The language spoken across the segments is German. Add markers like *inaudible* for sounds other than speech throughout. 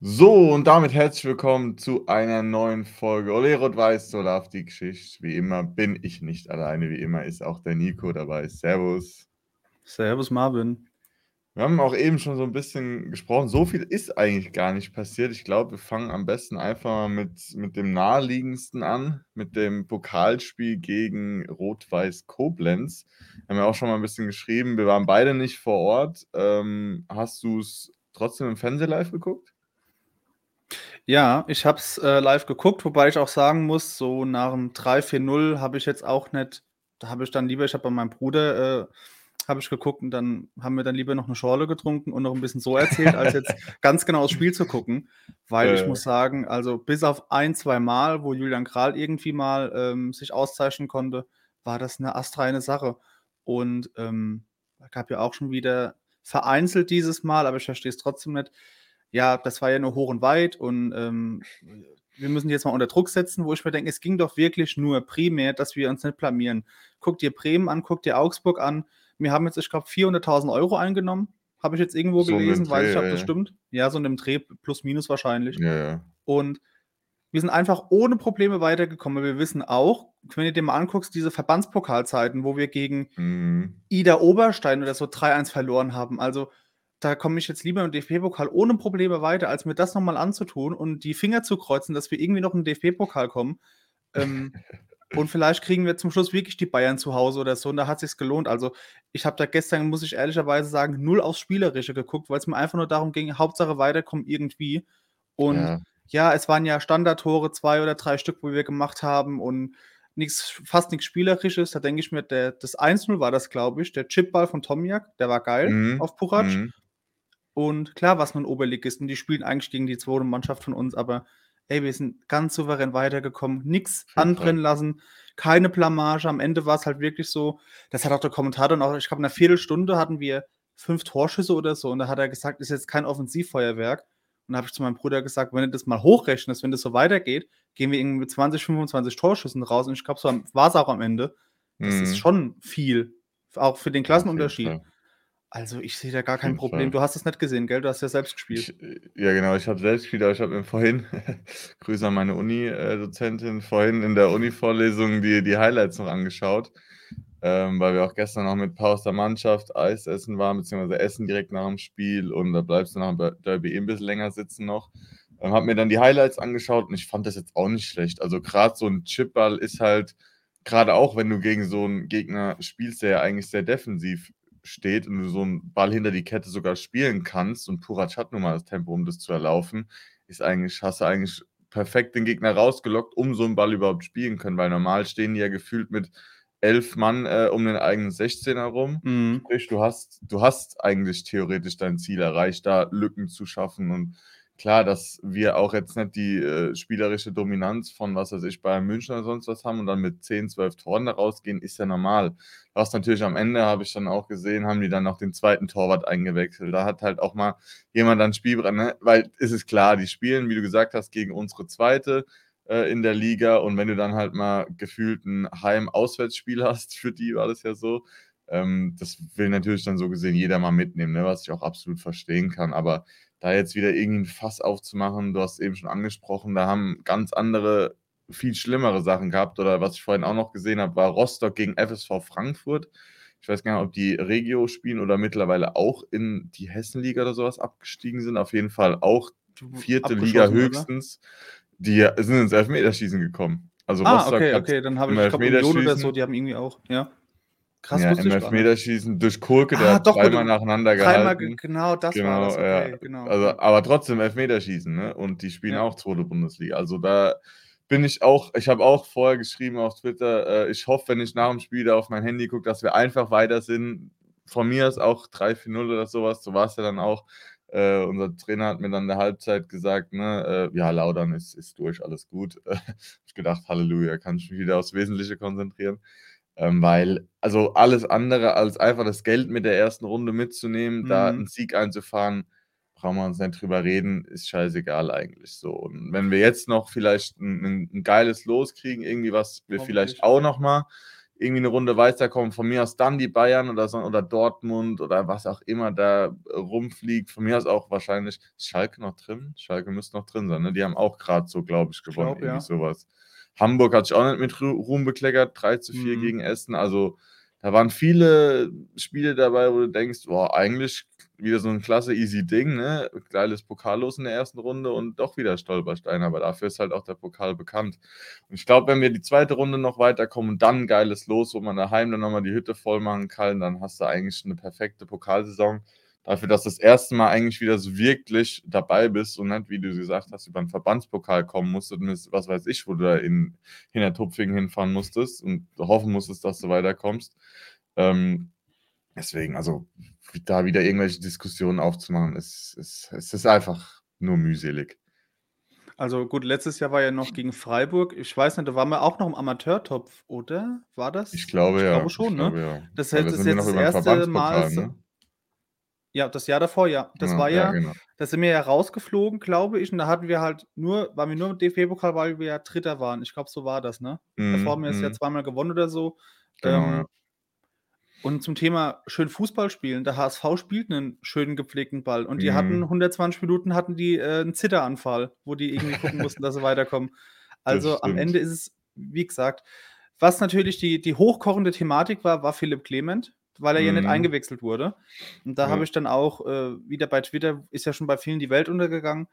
So, und damit herzlich willkommen zu einer neuen Folge Ole Rot-Weiß, so darf die Geschichte. Wie immer bin ich nicht alleine, wie immer ist auch der Nico dabei. Servus. Servus Marvin. Wir haben auch eben schon so ein bisschen gesprochen. So viel ist eigentlich gar nicht passiert. Ich glaube, wir fangen am besten einfach mal mit, mit dem naheliegendsten an, mit dem Pokalspiel gegen Rot-Weiß Koblenz. Wir haben ja auch schon mal ein bisschen geschrieben. Wir waren beide nicht vor Ort. Ähm, hast du es trotzdem im Fernsehen live geguckt? Ja, ich habe es, äh, live geguckt, wobei ich auch sagen muss, so nach dem 3-4-0 habe ich jetzt auch nicht da habe ich dann lieber ich habe bei meinem Bruder, äh habe ich geguckt und dann haben wir dann lieber noch eine Schorle getrunken und noch ein bisschen so erzählt, als jetzt *laughs* ganz genau das Spiel zu gucken. Weil ich muss sagen, also bis auf ein, zwei Mal, wo Julian Kral irgendwie mal, ähm, sich auszeichnen konnte, war das eine astreine Sache. Und, ähm, gab ja auch schon wieder vereinzelt dieses Mal, aber ich verstehe es trotzdem nicht ja, das war ja nur hoch und weit und, ähm, wir müssen die jetzt mal unter Druck setzen, wo ich mir denke, es ging doch wirklich nur primär, dass wir uns nicht blamieren. Guck dir Bremen an, guck dir Augsburg an. Wir haben jetzt, ich glaube, 400.000 Euro eingenommen, habe ich jetzt irgendwo So gelesen, weiß Dreh, nicht, ob ja, das stimmt. Ja, so in dem Dreh plus minus wahrscheinlich. Ja, ja. Und wir sind einfach ohne Probleme weitergekommen. Wir wissen auch, wenn du dir mal anguckst, diese Verbandspokalzeiten, wo wir gegen Mhm. Ida Oberstein oder so 3-1 verloren haben. Also, da komme ich jetzt lieber im DFB-Pokal ohne Probleme weiter, als mir das noch mal anzutun und die Finger zu kreuzen, dass wir irgendwie noch in 'n DFB-Pokal kommen. Ähm, *laughs* und vielleicht kriegen wir zum Schluss wirklich die Bayern zu Hause oder so und da hat sich's gelohnt. Also, ich habe da gestern, muss ich ehrlicherweise sagen, null aufs Spielerische geguckt, weil's mir einfach nur darum ging, Hauptsache weiterkommen irgendwie. Und Ja. ja, es waren ja Standardtore, 2 oder 3 Stück, wo wir gemacht haben und nix fast nix Spielerisches. Da denke ich mir, der das 1:0 war das, glaube ich, der Chipball von Tomjak, der war geil Mhm. auf Puchac. Mhm. Und klar war's nur 'n Oberligisten, die spielen eigentlich gegen die 2. Mannschaft von uns, aber ey, wir sind ganz souverän weitergekommen, Fall. anbrennen lassen, keine Blamage. Am Ende war's halt wirklich so das hat auch der Kommentator noch ich glaube, in 'ner Viertelstunde hatten wir 5 Torschüsse oder so und da hat er gesagt: „Ist jetzt kein Offensivfeuerwerk.“ Und da habe ich zu meinem Bruder gesagt: „Wenn du das mal hochrechnest, wenn das so weitergeht, gehen wir irgendwie mit 20, 25 Torschüssen raus.“ Und ich glaube, so am war's auch am Ende. Das ist Mhm. schon viel, auch für den Ja, Klassenunterschied. Fall. Also, ich sehe da gar kein Problem. Du hast es nicht gesehen, gell? Du hast ja selbst gespielt. Ich äh, ja genau, ich habe selbst gespielt, aber ich habe mir vorhin *laughs* Grüße an meine Uni äh, Dozentin, vorhin in der Uni-Vorlesung die die Highlights noch angeschaut, ähm, weil wir auch gestern noch mit aus der Mannschaft Eis essen waren, beziehungsweise essen direkt nach dem Spiel und da bleibst du nach dem Derby eh 'n bisschen länger sitzen noch. Ähm, habe mir dann die Highlights angeschaut und ich fand das jetzt auch nicht schlecht. Also, grad so 'n Chipball ist halt grade auch, wenn du gegen so 'n Gegner spielst, der ja eigentlich sehr defensiv steht und du so 'n Ball hinter die Kette sogar spielen kannst und Puchac hat nun mal das Tempo, um das zu erlaufen, ist eigentlich hast du eigentlich perfekt den Gegner rausgelockt, um so 'n Ball überhaupt spielen können, weil normal stehen die ja gefühlt mit 11 Mann, äh, um den eigenen 16er rum. Mhm. Sprich, du hast du hast eigentlich theoretisch dein Ziel erreicht, da Lücken zu schaffen und klar, dass wir auch jetzt nicht die, äh, spielerische Dominanz von, was weiß ich, Bayern München oder sonst was haben und dann mit 10, 12 Toren da rausgehen, ist ja normal. Hast natürlich am Ende, habe ich dann auch gesehen, haben die dann noch den 2. Torwart eingewechselt. Da hat halt auch mal jemand dann Spielbrand ne? Weil es ist klar, die spielen, wie du gesagt hast, gegen unsere 2. äh, in der Liga und wenn du dann halt mal gefühlt 'n Heim-Auswärtsspiel *laughs* hast, für die war das ja so, ähm, das will natürlich dann so gesehen jeder mal mitnehmen, ne, was ich auch absolut verstehen kann. Aber da jetzt wieder irgendwie 'n Fass aufzumachen, du hast eben schon angesprochen, da haben ganz andere, viel schlimmere Sachen gehabt oder was ich vorhin auch noch gesehen habe, war Rostock gegen FSV Frankfurt. Ich weiß gar nicht, ob die Regio spielen oder mittlerweile auch in die Hessenliga oder so was abgestiegen sind. Auf jeden Fall auch 4. Liga abgeschossen, oder? Die sind ins Elfmeterschießen gekommen. Also, Ah, Rostock okay, okay, dann habe ich ich glaube, Union oder so, die haben irgendwie auch ja. Krass, ja, im. Elfmeterschießen durch Kulke, der Ah, hat doch, dreimal nacheinander dreimal ge gehalten. genau, das war Genau, das, ja. okay, genau, Also, ja. aber trotzdem Elfmeterschießen, ne? Und die spielen Ja. auch 2. Bundesliga. Also, da bin ich auch ich habe auch vorher geschrieben auf Twitter, äh, ich hoffe, wenn ich nach dem Spiel da auf mein Handy gucke, dass wir einfach weiter sind. Von mir aus auch 3-4-0 oder so was, so war's ja dann auch. Äh, unser Trainer hat mir dann in der Halbzeit gesagt, ne, äh: „Ja, Laudern ist ist durch, alles gut.“ Äh, *laughs* habe ich gedacht: „Halleluja, kann ich mich wieder aufs Wesentliche konzentrieren.“ Ähm, weil also, alles andere als einfach das Geld mit der 1. Runde mitzunehmen, da 'n Mhm. Sieg einzufahren, brauchen wir uns nicht drüber reden, ist scheißegal eigentlich so. Und wenn wir jetzt noch vielleicht 'n 'n 'n geiles Los kriegen, irgendwie was wir vielleicht auch noch mal irgendwie eine Runde weiterkommen. Von mir aus dann die Bayern oder, so, oder Dortmund oder was auch immer da rumfliegt. Von mir aus auch wahrscheinlich Schalke noch drin. Schalke müsste noch drin sein. Ne? Die haben auch gerade so, glaube ich, gewonnen. Ich glaub, irgendwie ja. sowas. Hamburg hat sich auch nicht mit Ruhm bekleckert. 3 zu 4 mhm. gegen Essen. Also da waren viele Spiele dabei, wo du denkst, boah, eigentlich wieder so ein klasse easy Ding, ne? Geiles Pokal los in der ersten Runde und doch wieder Stolperstein, aber dafür ist halt auch der Pokal bekannt. Und ich glaube, wenn wir die zweite Runde noch weiterkommen und dann geiles Los, wo man daheim dann nochmal die Hütte voll machen kann, dann hast du eigentlich eine perfekte Pokalsaison. Dafür, dass du das erste Mal eigentlich wieder so wirklich dabei bist und nicht, wie du gesagt hast, über den Verbandspokal kommen musst und was weiß ich, wo du da in Hintertupfingen hinfahren musstest und hoffen musstest, dass du weiterkommst. Ähm, deswegen, also da wieder irgendwelche Diskussionen aufzumachen, es, es, es ist einfach nur mühselig. Also gut, letztes Jahr war ja noch gegen Freiburg. Ich weiß nicht, da waren wir auch noch im Amateurtopf, oder? War das? Ich glaube ich ja. Glaube schon, ich ne? Glaube, ja. Das, das ist jetzt das erste Mal. Ne? Ja, das Jahr davor, ja. Das ja, war ja, ja genau. da sind wir ja rausgeflogen, glaube ich, und da hatten wir halt nur, waren wir nur im DFB-Pokal, weil wir ja Dritter waren. Ich glaube, so war das, ne? Mm, davor haben wir es ja mhm. zweimal gewonnen oder so. Genau, ähm, ja. Und zum Thema schön Fußball spielen, der HSV spielt einen schönen gepflegten Ball und die mhm. hatten 120 Minuten hatten die äh, einen Zitteranfall, wo die irgendwie gucken *laughs* mussten, dass sie weiterkommen. Also am Ende ist es, wie gesagt, was natürlich die, die hochkochende Thematik war, war Philipp Clement, weil er mhm. ja nicht mhm. eingewechselt wurde. Und da ja. habe ich dann auch äh, wieder bei Twitter, ist ja schon bei vielen die Welt untergegangen.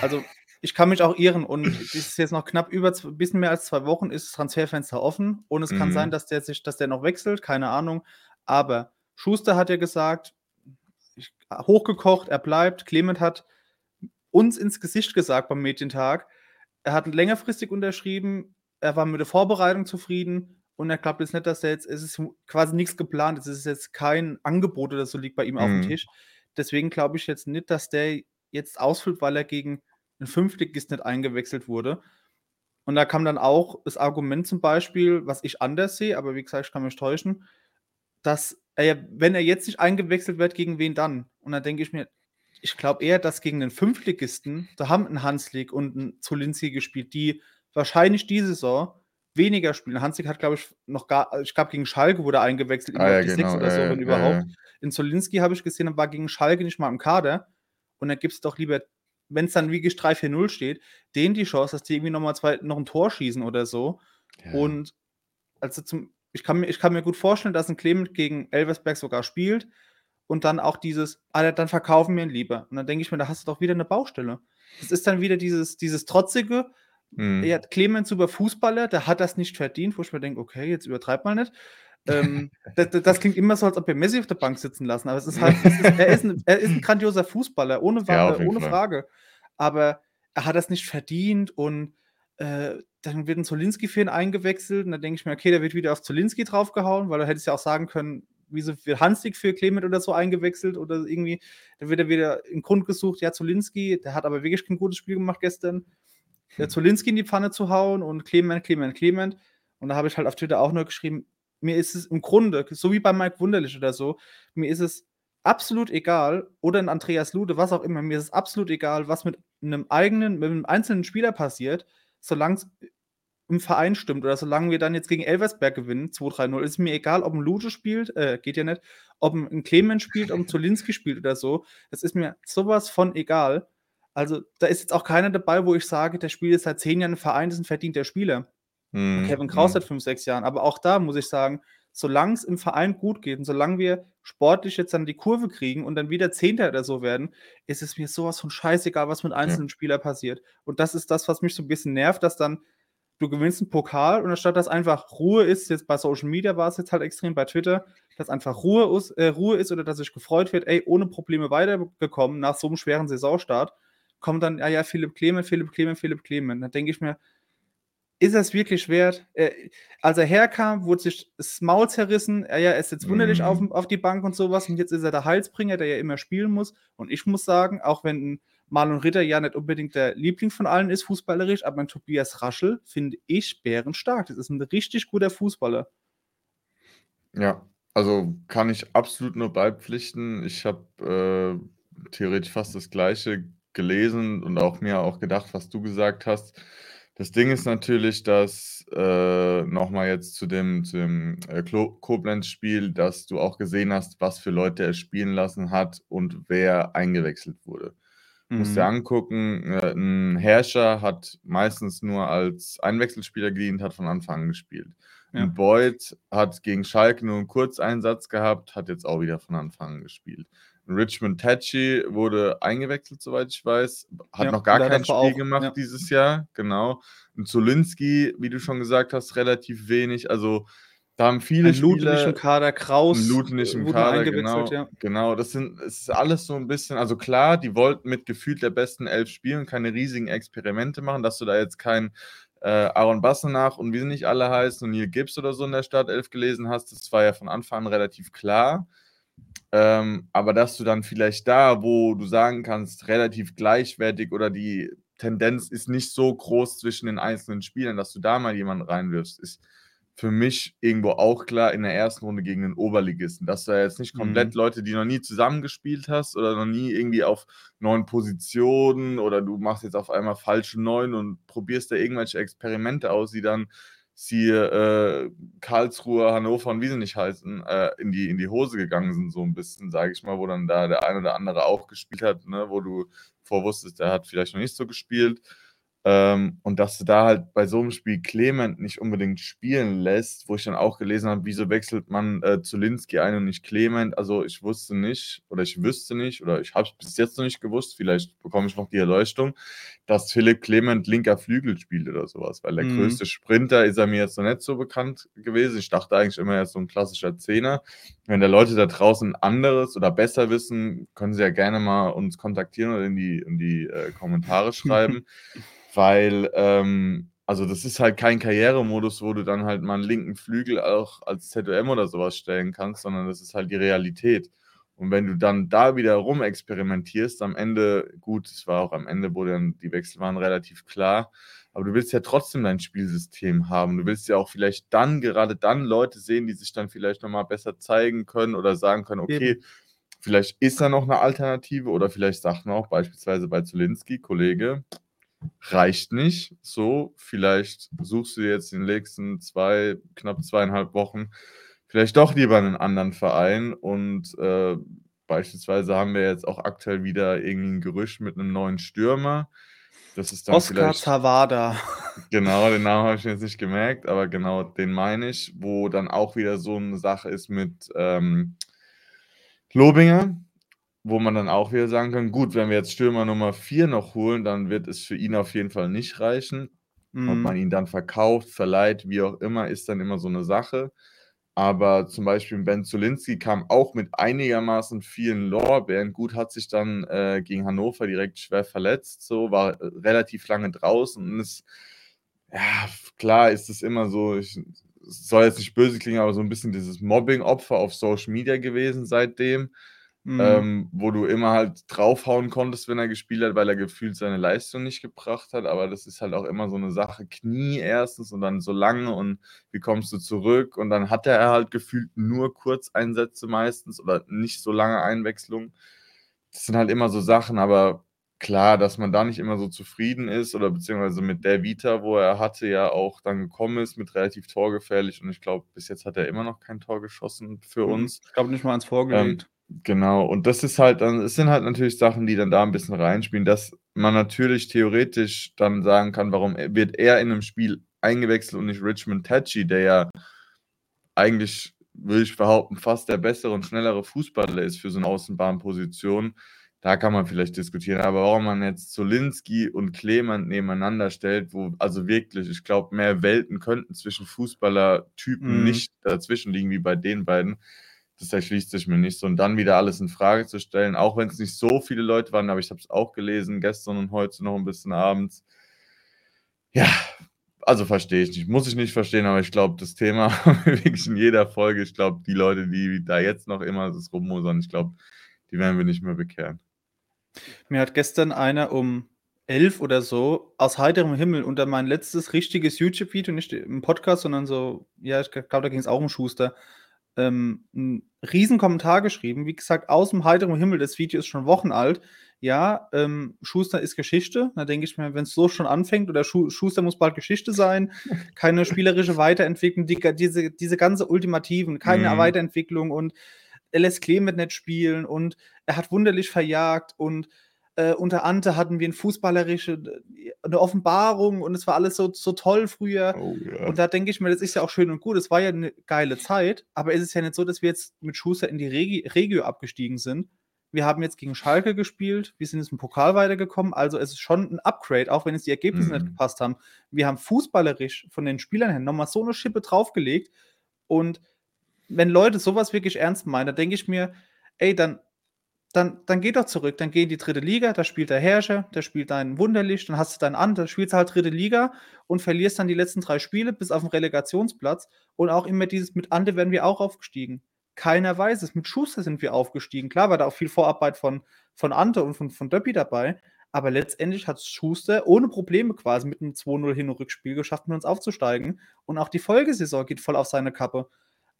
Also ich kann mich auch irren und es ist jetzt noch knapp über ein bisschen mehr als zwei Wochen ist das Transferfenster offen und es mhm. kann sein, dass der sich, dass der noch wechselt, keine Ahnung. Aber Schuster hat ja gesagt, hochgekocht, er bleibt. Clement hat uns ins Gesicht gesagt beim Mädchentag. Er hat längerfristig unterschrieben, er war mit der Vorbereitung zufrieden und er glaubt jetzt nicht, dass er jetzt, es ist quasi nichts geplant, es ist jetzt kein Angebot oder so liegt bei ihm mhm. auf dem mhm. Tisch. Deswegen glaube ich jetzt nicht, dass der jetzt ausfüllt, weil er gegen einen Fünftligist nicht eingewechselt wurde. Und da kam dann auch das Argument zum Beispiel, was ich anders sehe, aber wie gesagt, ich kann mich täuschen, dass er, wenn er jetzt nicht eingewechselt wird, gegen wen dann? Und dann denke ich mir, ich glaube eher, dass gegen den Fünftligisten, da haben ein Hanslik und ein Zolinski gespielt, die wahrscheinlich diese Saison weniger spielen. Hanslik hat, glaube ich, noch gar, ich glaube, gegen Schalke wurde eingewechselt, ah, ja, genau, oder so, äh, wenn äh, überhaupt. Äh. In Zolinski habe ich gesehen, war gegen Schalke nicht mal im Kader. Und dann gibt es doch lieber, wenn es dann wie 3-4-0 steht, denen die Chance, dass die irgendwie nochmal zwei, noch ein Tor schießen oder so. Ja. Und also zum, ich kann, mir, ich kann mir gut vorstellen, dass ein Clement gegen Elversberg sogar spielt und dann auch dieses, ah, dann verkaufen wir ihn lieber. Und dann denke ich mir, da hast du doch wieder eine Baustelle. Das ist dann wieder dieses, dieses trotzige, mhm. ja, Clemens super Fußballer, der hat das nicht verdient, wo ich mir denke, okay, jetzt übertreibt mal nicht. ähm, *laughs* das, das, klingt immer so, als ob wir Messi auf der Bank sitzen lassen, aber es ist halt, es ist, er, ist ein, er ist ein grandioser Fußballer, ohne, ja, ohne Frage. Aber er hat das nicht verdient und äh, dann wird ein Zolinski für ihn eingewechselt und dann denke ich mir, okay, der wird wieder auf Zolinski draufgehauen, weil du hättest ja auch sagen können, wieso wird Hanslik für Clement oder so eingewechselt oder irgendwie, dann wird er wieder im Grund gesucht, ja, Zolinski, der hat aber wirklich kein gutes Spiel gemacht gestern, der hm. Zolinski in die Pfanne zu hauen und Clement, Clement, Clement. Und da habe ich halt auf Twitter auch nur geschrieben, mir ist es im Grunde, so wie bei Mike Wunderlich oder so, mir ist es absolut egal, oder in Andreas Lude, was auch immer, mir ist es absolut egal, was mit einem eigenen, mit einem einzelnen Spieler passiert solange es im Verein stimmt oder solange wir dann jetzt gegen Elversberg gewinnen, 2-3-0, ist mir egal, ob ein Lute spielt, äh, geht ja nicht, ob ein Clemens spielt, ob ein Zolinski spielt oder so. Das ist mir sowas von egal. Also, da ist jetzt auch keiner dabei, wo ich sage, der spielt jetzt seit zehn Jahren im Verein, das ist ein verdienter Spieler. Mhm. Kevin Kraus mhm. seit fünf, sechs Jahren. Aber auch da muss ich sagen, solange es im Verein gut geht und solange wir sportlich jetzt dann die Kurve kriegen und dann wieder Zehnter oder so werden, ist es mir sowas von scheißegal, was mit einzelnen. Spielern passiert. Und das ist das, was mich so ein bisschen nervt, dass dann du gewinnst einen Pokal und anstatt dass einfach Ruhe ist, jetzt bei Social Media war es jetzt halt extrem, bei Twitter, dass einfach Ruhe ist, äh, Ruhe ist oder dass sich gefreut wird, ey, ohne Probleme weitergekommen nach so einem schweren Saisonstart, kommt dann, ja, ja, Philipp Clement, Philipp Clement, Philipp Clement. Dann denke ich mir, ist es wirklich wert? Äh, als er herkam, wurde sich das Maul zerrissen. Er, ja, er ist jetzt wunderlich mhm. auf, auf die Bank und sowas. Und jetzt ist er der Heilsbringer, der ja immer spielen muss. Und ich muss sagen, auch wenn Marlon Ritter ja nicht unbedingt der Liebling von allen ist, fußballerisch, aber ein Tobias Raschel finde ich bärenstark. Das ist ein richtig guter Fußballer. Ja, also kann ich absolut nur beipflichten. Ich habe äh, theoretisch fast das Gleiche gelesen und auch mir auch gedacht, was du gesagt hast Das Ding ist natürlich, dass äh, nochmal jetzt zu dem, zu dem äh, Koblenz-Spiel, dass du auch gesehen hast, was für Leute er spielen lassen hat und wer eingewechselt wurde. Mhm. Musst dir angucken, äh, ein Herrscher hat meistens nur als Einwechselspieler gedient, hat von Anfang an gespielt. Ja. Ein Boyd hat gegen Schalke nur einen Kurzeinsatz gehabt, hat jetzt auch wieder von Anfang an gespielt. Richmond Tachi wurde eingewechselt, soweit ich weiß. Hat ja, noch gar kein Spiel auch, gemacht ja. dieses Jahr, genau. Und Zulinski, wie du schon gesagt hast, relativ wenig. Also da haben viele ein Spieler... im Kader, Kraus nicht im Kader, genau. Ja. Genau, das sind, es ist alles so ein bisschen, also klar, die wollten mit gefühlt der besten Elf spielen, keine riesigen Experimente machen, dass du da jetzt kein äh, Aaron Bassenach und wie sie nicht alle heißen und Neil Gibbs oder so in der Startelf gelesen hast, das war ja von Anfang an relativ klar. Ähm, aber dass du dann vielleicht da, wo du sagen kannst, relativ gleichwertig oder die Tendenz ist nicht so groß zwischen den einzelnen Spielern, dass du da mal jemanden reinwirfst, ist für mich irgendwo auch klar in der ersten Runde gegen den Oberligisten. Dass du jetzt nicht komplett mhm. Leute, die noch nie zusammengespielt hast oder noch nie irgendwie auf neuen Positionen oder du machst jetzt auf einmal falsche Neun und probierst da irgendwelche Experimente aus, die dann siehe äh, Karlsruhe, Hannover und wie sie nicht heißen, äh, in, die, in die Hose gegangen sind, so ein bisschen, sage ich mal, wo dann da der eine oder andere auch gespielt hat, ne, wo du vorwusstest, der hat vielleicht noch nicht so gespielt. Ähm, und dass du da halt bei so einem Spiel Clement nicht unbedingt spielen lässt, wo ich dann auch gelesen habe, wieso wechselt man äh, Zulinski ein und nicht Clement? Also ich wusste nicht oder ich wüsste nicht oder ich habe es bis jetzt noch nicht gewusst, vielleicht bekomme ich noch die Erleuchtung, dass Philipp Clement linker Flügel spielt oder sowas, weil der mhm. größte Sprinter ist er mir jetzt noch nicht so bekannt gewesen. Ich dachte eigentlich immer, er ist so ein klassischer Zehner. Wenn da Leute da draußen anderes oder besser wissen, können sie ja gerne mal uns kontaktieren oder in die, in die äh, Kommentare *laughs* schreiben weil, ähm, also das ist halt kein Karrieremodus, wo du dann halt mal einen linken Flügel auch als ZOM oder sowas stellen kannst, sondern das ist halt die Realität. Und wenn du dann da wieder rum experimentierst, am Ende, gut, es war auch am Ende, wo dann die Wechsel waren relativ klar, aber du willst ja trotzdem dein Spielsystem haben. Du willst ja auch vielleicht dann, gerade dann Leute sehen, die sich dann vielleicht nochmal besser zeigen können oder sagen können, okay, Eben. vielleicht ist da noch eine Alternative oder vielleicht sagt man auch beispielsweise bei Zulinski, Kollege, reicht nicht. So, vielleicht suchst du jetzt in den nächsten zwei, knapp zweieinhalb Wochen vielleicht doch lieber einen anderen Verein und äh, beispielsweise haben wir jetzt auch aktuell wieder irgendwie ein Gerücht mit einem neuen Stürmer. Das ist dann Oscar Zawada. *laughs* Genau, den Namen habe ich jetzt nicht gemerkt, aber genau den meine ich, wo dann auch wieder so eine Sache ist mit ähm, Lobinger, wo man dann auch wieder sagen kann, gut, wenn wir jetzt Stürmer Nummer 4 noch holen, dann wird es für ihn auf jeden Fall nicht reichen. Mhm. Ob man ihn dann verkauft, verleiht, wie auch immer, ist dann immer so eine Sache. Aber zum Beispiel Ben Zulinski kam auch mit einigermaßen vielen Lorbeeren. Gut, hat sich dann äh, gegen Hannover direkt schwer verletzt, so war äh, relativ lange draußen und ist, ja, klar ist es immer so, ich soll jetzt nicht böse klingen, aber so ein bisschen dieses Mobbing-Opfer auf Social Media gewesen seitdem. Mhm. Ähm, wo du immer halt draufhauen konntest, wenn er gespielt hat, weil er gefühlt seine Leistung nicht gebracht hat. Aber das ist halt auch immer so eine Sache. Knie erstens und dann so lange und wie kommst du zurück? Und dann hatte er halt gefühlt nur Kurzeinsätze meistens oder nicht so lange Einwechslung. Das sind halt immer so Sachen, aber klar, dass man da nicht immer so zufrieden ist oder beziehungsweise mit der Vita, wo er hatte, ja auch dann gekommen ist mit relativ torgefährlich und ich glaube, bis jetzt hat er immer noch kein Tor geschossen für mhm. uns. Ich glaube nicht mal ans Vorgelegt. Ähm, Genau, und das ist halt dann es sind halt natürlich Sachen, die dann da ein bisschen reinspielen, dass man natürlich theoretisch dann sagen kann, warum wird er in einem Spiel eingewechselt und nicht Richmond Tachi, der ja eigentlich, würde ich behaupten, fast der bessere und schnellere Fußballer ist für so eine Außenbahnposition. Da kann man vielleicht diskutieren, aber warum man jetzt Zolinski und Clement nebeneinander stellt, wo also wirklich, ich glaube, mehr Welten könnten zwischen Fußballertypen Mhm. nicht dazwischen liegen wie bei den beiden das erschließt sich mir nicht so. Und dann wieder alles in Frage zu stellen, auch wenn es nicht so viele Leute waren, aber ich habe es auch gelesen, gestern und heute noch ein bisschen abends. Ja, also verstehe ich nicht. Muss ich nicht verstehen, aber ich glaube, das Thema *laughs* wirklich in jeder Folge, ich glaube, die Leute, die da jetzt noch immer das rummosern, ich glaube, die werden wir nicht mehr bekehren. Mir hat gestern einer um elf oder so aus heiterem Himmel unter mein letztes richtiges YouTube-Video, nicht im Podcast, sondern so, ja, ich glaube, da ging es auch um Schuster, ähm, 'n Riesenkommentar geschrieben. Wie gesagt, aus dem heiteren Himmel, das Video ist schon Wochen alt. ja, ähm, Schuster ist Geschichte. Da denke ich mir, wenn es so schon anfängt, oder Schu Schuster muss bald Geschichte sein, *laughs* keine spielerische Weiterentwicklung, die, diese, diese ganze Ultimativen, keine mhm. Weiterentwicklung und er lässt Clement nicht spielen und er hat wunderlich verjagt und äh, unter Ante hatten wir eine fußballerische eine Offenbarung und es war alles so, so toll früher. Oh, ja. Und da denke ich mir, das ist ja auch schön und gut. Es war ja eine geile Zeit, aber es ist ja nicht so, dass wir jetzt mit Schuster in die Regi Regio abgestiegen sind. Wir haben jetzt gegen Schalke gespielt, wir sind jetzt im Pokal weitergekommen, also es ist schon ein Upgrade, auch wenn es die Ergebnisse mhm. nicht gepasst haben. Wir haben fußballerisch von den Spielern her nochmal so eine Schippe draufgelegt und wenn Leute sowas wirklich ernst meinen, dann denke ich mir, ey, dann dann, dann geh doch zurück. Dann geh in die dritte Liga, da spielt der Herrscher, der spielt dein Wunderlicht, dann hast du deinen An, spielst du halt dritte Liga und verlierst dann die letzten drei Spiele bis auf den Relegationsplatz. Und auch immer dieses mit Ante werden wir auch aufgestiegen. Keiner weiß es. Mit Schuster sind wir aufgestiegen. Klar war da auch viel Vorarbeit von, von Ante und von, von Döppi dabei. Aber letztendlich hat Schuster ohne Probleme quasi mit einem 2-0 Hin- und Rückspiel geschafft, mit uns aufzusteigen. Und auch die Folgesaison geht voll auf seine Kappe.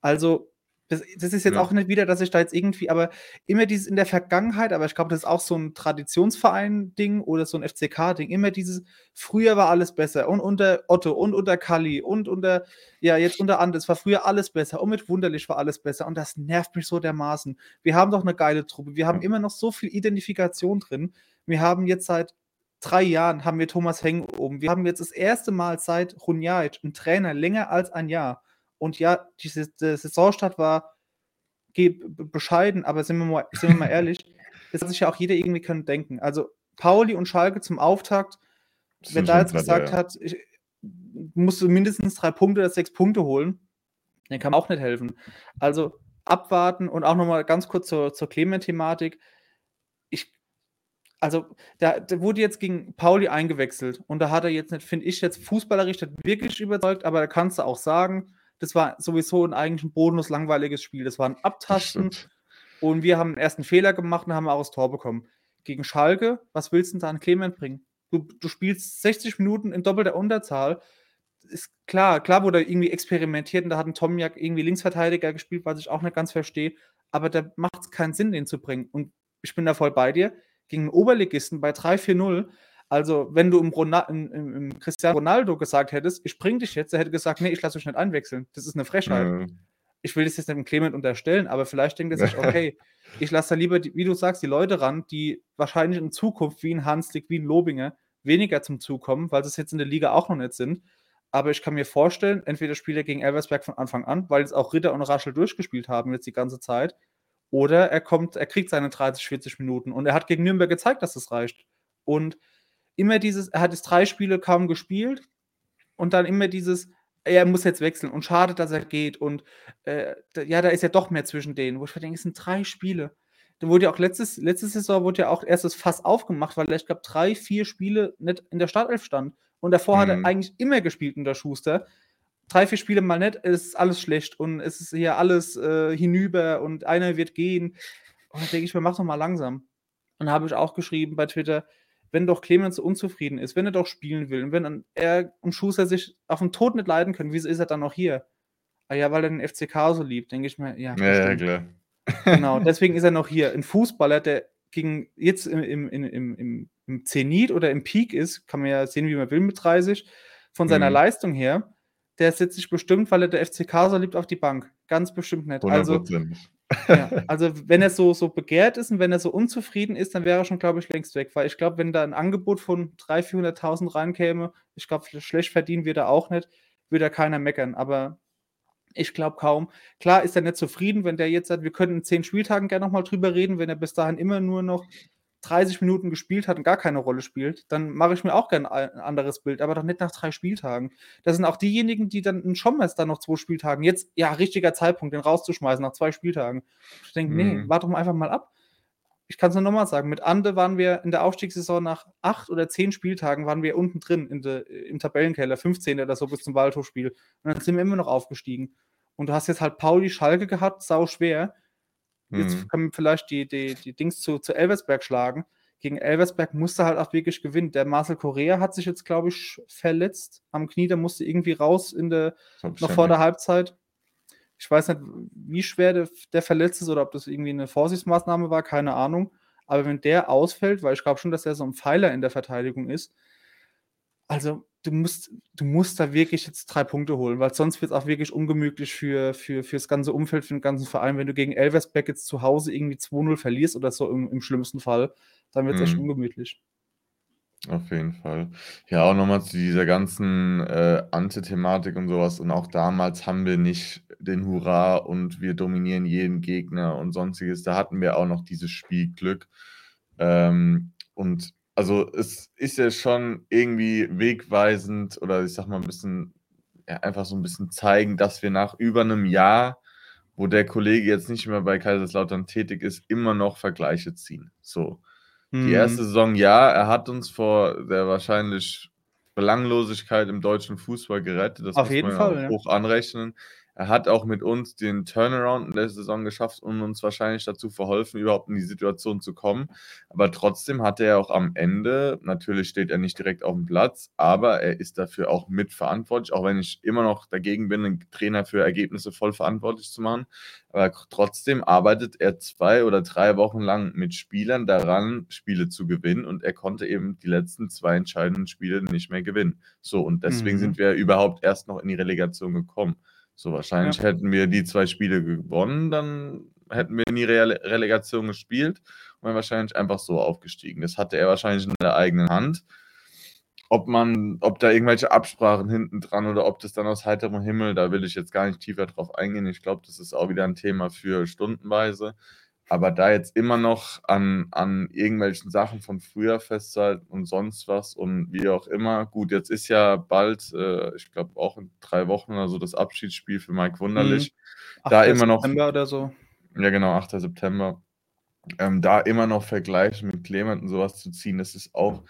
Also, das, das ist jetzt ja. auch nicht wieder, dass ich da jetzt irgendwie, aber immer dieses in der Vergangenheit, aber ich glaube, das ist auch so ein Traditionsverein-Ding oder so ein FCK-Ding, immer dieses, früher war alles besser und unter Otto und unter Kalli und unter, ja, jetzt unter Andes war früher alles besser und mit Wunderlich war alles besser und das nervt mich so dermaßen. Wir haben doch eine geile Truppe, wir haben immer noch so viel Identifikation drin. Wir haben jetzt seit drei Jahren haben wir Thomas Heng oben. Wir haben jetzt das erste Mal seit Runjaic einen Trainer länger als ein Jahr. Und ja, diese, die Saisonstart war bescheiden, aber sind wir mal, sind wir mal ehrlich, *laughs* das hat sich ja auch jeder irgendwie können denken. Also Pauli und Schalke zum Auftakt, wenn da jetzt gesagt ja. hat, ich, musst du mindestens drei Punkte oder sechs Punkte holen, dann kann man auch nicht helfen. Also abwarten und auch nochmal ganz kurz zur, zur Clement-Thematik. Ich, also, da, da, wurde jetzt gegen Pauli eingewechselt und da hat er jetzt nicht, finde ich, jetzt fußballerisch wirklich überzeugt, aber da kannst du auch sagen, das war sowieso ein eigentlich ein bodenlos langweiliges Spiel. Das war ein Abtasten *laughs* und wir haben einen ersten Fehler gemacht und haben auch das Tor bekommen. Gegen Schalke, was willst du denn da an Clement bringen? Du, du spielst 60 Minuten in doppelter Unterzahl. Ist klar, klar wurde irgendwie experimentiert und da hat ein Tomjak irgendwie Linksverteidiger gespielt, was ich auch nicht ganz verstehe. Aber da macht es keinen Sinn, den zu bringen. Und ich bin da voll bei dir. Gegen einen Oberligisten bei 3-4-0 also, wenn du im, Ronald, im, im, Cristiano Ronaldo gesagt hättest, ich bring dich jetzt, er hätte gesagt, nee, ich lasse dich nicht einwechseln. Das ist eine Frechheit. Mhm. Ich will das jetzt nicht dem Clement unterstellen, aber vielleicht denkt er sich, *laughs* okay, ich lasse da lieber, die, wie du sagst, die Leute ran, die wahrscheinlich in Zukunft wie ein Hanslik, wie ein Lobinger weniger zum Zug kommen, weil sie es jetzt in der Liga auch noch nicht sind. Aber ich kann mir vorstellen, entweder spielt er gegen Elversberg von Anfang an, weil jetzt auch Ritter und Raschel durchgespielt haben jetzt die ganze Zeit, oder er kommt, er kriegt seine 30, 40 Minuten und er hat gegen Nürnberg gezeigt, dass das reicht. Und immer dieses, er hat jetzt drei Spiele kaum gespielt und dann immer dieses, er muss jetzt wechseln und schade, dass er geht und äh, ja, da ist ja doch mehr zwischen denen, wo ich mir denke, es sind drei Spiele. Da wurde ja auch letztes, letzte Saison wurde ja auch erst das Fass aufgemacht, weil er, ich glaube, drei, vier Spiele nicht in der Startelf stand. Und davor mhm. hat er mhm. eigentlich immer gespielt in der Schuster. Drei, vier Spiele mal nicht, ist alles schlecht und es ist hier alles äh, hinüber und einer wird gehen. Und dann denke ich mir, mach doch mal langsam. Und habe ich auch geschrieben bei Twitter, wenn doch Clemens so unzufrieden ist, wenn er doch spielen will und wenn er und Schuster sich auf den Tod nicht leiden können, wieso ist er dann noch hier? Ah ja, weil er den FCK so liebt, denke ich mir, ja. Ja, ja, klar. Genau, *laughs* deswegen ist er noch hier. Ein Fußballer, der gegen jetzt im, im, im, im, im Zenit oder im Peak ist, kann man ja sehen, wie man will mit 30, von seiner mhm. Leistung her, der setzt sich bestimmt, weil er der FCK so liebt, auf die Bank. Ganz bestimmt nicht. 100%. Also, ja, *laughs* also wenn er so, so begehrt ist und wenn er so unzufrieden ist, dann wäre er schon, glaube ich, längst weg. Weil ich glaube, wenn da ein Angebot von 300.000, 400.000 reinkäme, ich glaube, schlecht verdienen wird er auch nicht, würde er keiner meckern. Aber ich glaube kaum. Klar ist er nicht zufrieden, wenn der jetzt sagt, wir können in zehn Spieltagen gerne nochmal drüber reden, wenn er bis dahin immer nur noch 30 Minuten gespielt hat und gar keine Rolle spielt, dann mache ich mir auch gerne ein anderes Bild, aber doch nicht nach drei Spieltagen. Das sind auch diejenigen, die dann einen Schommers noch zwei Spieltagen, jetzt, ja, richtiger Zeitpunkt, den rauszuschmeißen nach zwei Spieltagen. Ich denke, mhm. nee, warte doch mal einfach mal ab. Ich kann es nur nochmal sagen, mit Ande waren wir in der Aufstiegssaison nach acht oder zehn Spieltagen waren wir unten drin in de, im Tabellenkeller, 15. oder so bis zum Waldhofspiel. Und dann sind wir immer noch aufgestiegen. Und du hast jetzt halt Pauli Schalke gehabt, sau schwer. Jetzt mhm. können wir vielleicht die, die, die Dings zu, zu Elversberg schlagen. Gegen Elversberg musste halt auch wirklich gewinnen. Der Marcel Correa hat sich jetzt, glaube ich, verletzt am Knie. Der musste irgendwie raus in der, noch vor der Halbzeit. Ich weiß nicht, wie schwer der, der verletzt ist oder ob das irgendwie eine Vorsichtsmaßnahme war, keine Ahnung. Aber wenn der ausfällt, weil ich glaube schon, dass er so ein Pfeiler in der Verteidigung ist, also du musst, du musst da wirklich jetzt drei Punkte holen, weil sonst wird es auch wirklich ungemütlich für, für, für das ganze Umfeld, für den ganzen Verein. Wenn du gegen Elversberg jetzt zu Hause irgendwie 2-0 verlierst oder so im, im schlimmsten Fall, dann wird es echt Mhm. ungemütlich. Auf jeden Fall. Ja, auch nochmal zu dieser ganzen äh, Ante-Thematik und sowas. Und auch damals haben wir nicht den Hurra und wir dominieren jeden Gegner und sonstiges. Da hatten wir auch noch dieses Spielglück. Ähm, und also es ist ja schon irgendwie wegweisend oder ich sag mal ein bisschen, ja, einfach so ein bisschen zeigen, dass wir nach über einem Jahr, wo der Kollege jetzt nicht mehr bei Kaiserslautern tätig ist, immer noch Vergleiche ziehen. So. Die erste Mhm. Saison, ja, er hat uns vor der wahrscheinlich Belanglosigkeit im deutschen Fußball gerettet. Das Auf muss jeden man Fall, ja. hoch anrechnen. Er hat auch mit uns den Turnaround in der Saison geschafft und uns wahrscheinlich dazu verholfen, überhaupt in die Situation zu kommen. Aber trotzdem hat er auch am Ende, natürlich steht er nicht direkt auf dem Platz, aber er ist dafür auch mitverantwortlich, auch wenn ich immer noch dagegen bin, einen Trainer für Ergebnisse voll verantwortlich zu machen. Aber trotzdem arbeitet er zwei oder drei Wochen lang mit Spielern daran, Spiele zu gewinnen und er konnte eben die letzten zwei entscheidenden Spiele nicht mehr gewinnen. So, und deswegen Mhm. sind wir überhaupt erst noch in die Relegation gekommen. So, wahrscheinlich Ja. hätten wir die zwei Spiele gewonnen, dann hätten wir in die Rele Relegation gespielt und wären wahrscheinlich einfach so aufgestiegen. Das hatte er wahrscheinlich in der eigenen Hand. Ob man, ob da irgendwelche Absprachen hinten dran oder ob das dann aus heiterem Himmel, da will ich jetzt gar nicht tiefer drauf eingehen. Ich glaube, das ist auch wieder ein Thema für stundenweise. Aber da jetzt immer noch an, an irgendwelchen Sachen von früher festzuhalten und sonst was und wie auch immer. Gut, jetzt ist ja bald, äh, ich glaube auch in drei Wochen oder so, das Abschiedsspiel für Mike Mhm. Wunderlich. Da 8. immer noch, September oder so. ja genau, 8. September. Ähm, da immer noch Vergleiche mit Clement und sowas zu ziehen, das ist auch,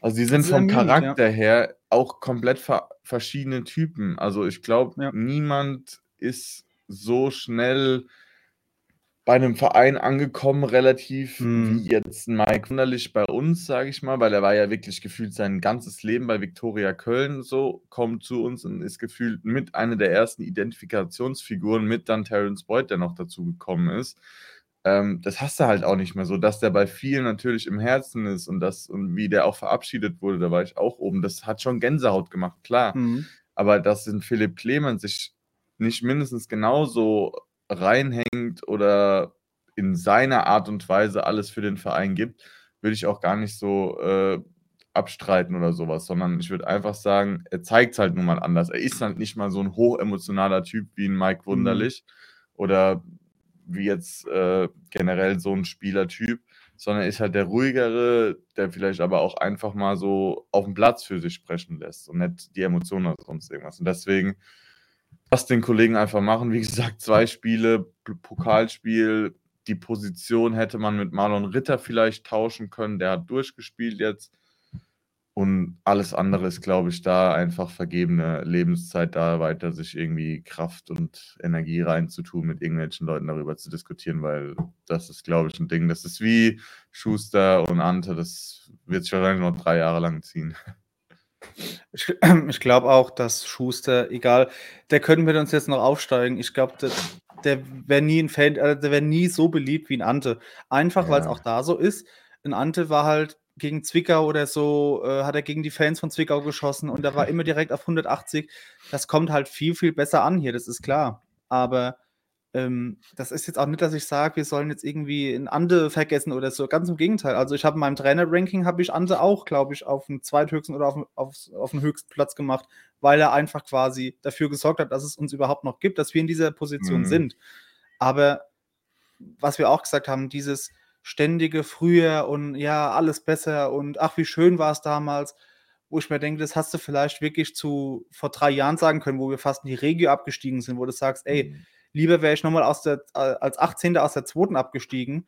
also die sind vom ermüdend, ja. Charakter her auch komplett ver verschiedene Typen. Also ich glaube, Ja. niemand ist so schnell bei einem Verein angekommen, relativ Mhm. wie jetzt Mike Wunderlich bei uns, sage ich mal, weil er war ja wirklich gefühlt sein ganzes Leben bei Viktoria Köln so, kommt zu uns und ist gefühlt mit einer der ersten Identifikationsfiguren mit dann Terence Boyd, der noch dazu gekommen ist. Ähm, das hast du halt auch nicht mehr so, dass der bei vielen natürlich im Herzen ist und das und wie der auch verabschiedet wurde, da war ich auch oben. Das hat schon Gänsehaut gemacht, klar. Mhm. Aber dass in Philipp Clement sich nicht mindestens genauso reinhängt oder in seiner Art und Weise alles für den Verein gibt, würde ich auch gar nicht so äh, abstreiten oder sowas, sondern ich würde einfach sagen, er zeigt es halt nun mal anders. Er ist halt nicht mal so ein hochemotionaler Typ wie ein Mike Mhm. Wunderlich oder wie jetzt äh, generell so ein Spielertyp, sondern ist halt der ruhigere, der vielleicht aber auch einfach mal so auf dem Platz für sich sprechen lässt und nicht die Emotionen oder sonst irgendwas. Und deswegen lass den Kollegen einfach machen. Wie gesagt, zwei Spiele, Pokalspiel, die Position hätte man mit Marlon Ritter vielleicht tauschen können. Der hat durchgespielt jetzt. Und alles andere ist, glaube ich, da einfach vergebene Lebenszeit, da weiter sich irgendwie Kraft und Energie reinzutun, mit irgendwelchen Leuten darüber zu diskutieren, weil das ist, glaube ich, ein Ding. Das ist wie Schuster und Ante, das wird sich wahrscheinlich noch drei Jahre lang ziehen. Ich, *clears throat* ich glaube auch, dass Schuster, egal, der könnte mit uns jetzt noch aufsteigen. Ich glaube, der, der wäre nie ein Fan, äh, der wäre nie so beliebt wie ein Ante. Einfach, weil es Ja. auch da so ist. Ein Ante war halt gegen Zwickau oder so, äh, hat er gegen die Fans von Zwickau geschossen und er war immer direkt auf 180. Das kommt halt viel, viel besser an hier, das ist klar. Aber ähm, das ist jetzt auch nicht, dass ich sage, wir sollen jetzt irgendwie ein Ante vergessen oder so. Ganz im Gegenteil. Also ich habe in meinem Trainer-Ranking habe ich Ante auch, glaube ich, auf den zweithöchsten oder auf, den- aufs- auf den höchsten Platz gemacht, weil er einfach quasi dafür gesorgt hat, dass es uns überhaupt noch gibt, dass wir in dieser Position Mhm. sind. Aber was wir auch gesagt haben, dieses ständige früher und ja, alles besser und ach, wie schön war es damals, wo ich mir denke, das hast du vielleicht wirklich zu vor drei Jahren sagen können, wo wir fast in die Regio abgestiegen sind, wo du sagst, ey, Mhm. Lieber wäre ich nochmal aus der, äh, als 18. aus der zweiten abgestiegen.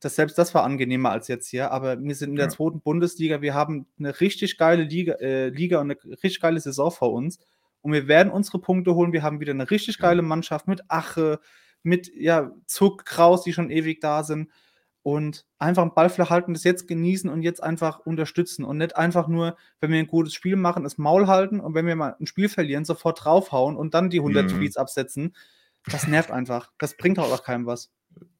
Das, selbst das war angenehmer als jetzt hier, aber wir sind in der Ja. zweiten Bundesliga, wir haben eine richtig geile Liga, äh, Liga und eine richtig geile Saison vor uns und wir werden unsere Punkte holen. Wir haben wieder eine richtig geile Mannschaft mit Ache, mit ja, Zuck, Kraus, die schon ewig da sind und einfach einen Ball flach halten, das jetzt genießen und jetzt einfach unterstützen und nicht einfach nur, wenn wir ein gutes Spiel machen, das Maul halten und wenn wir mal ein Spiel verlieren, sofort draufhauen und dann die 100 Mhm. Tweets absetzen. Das nervt einfach. Das bringt halt auch keinem was.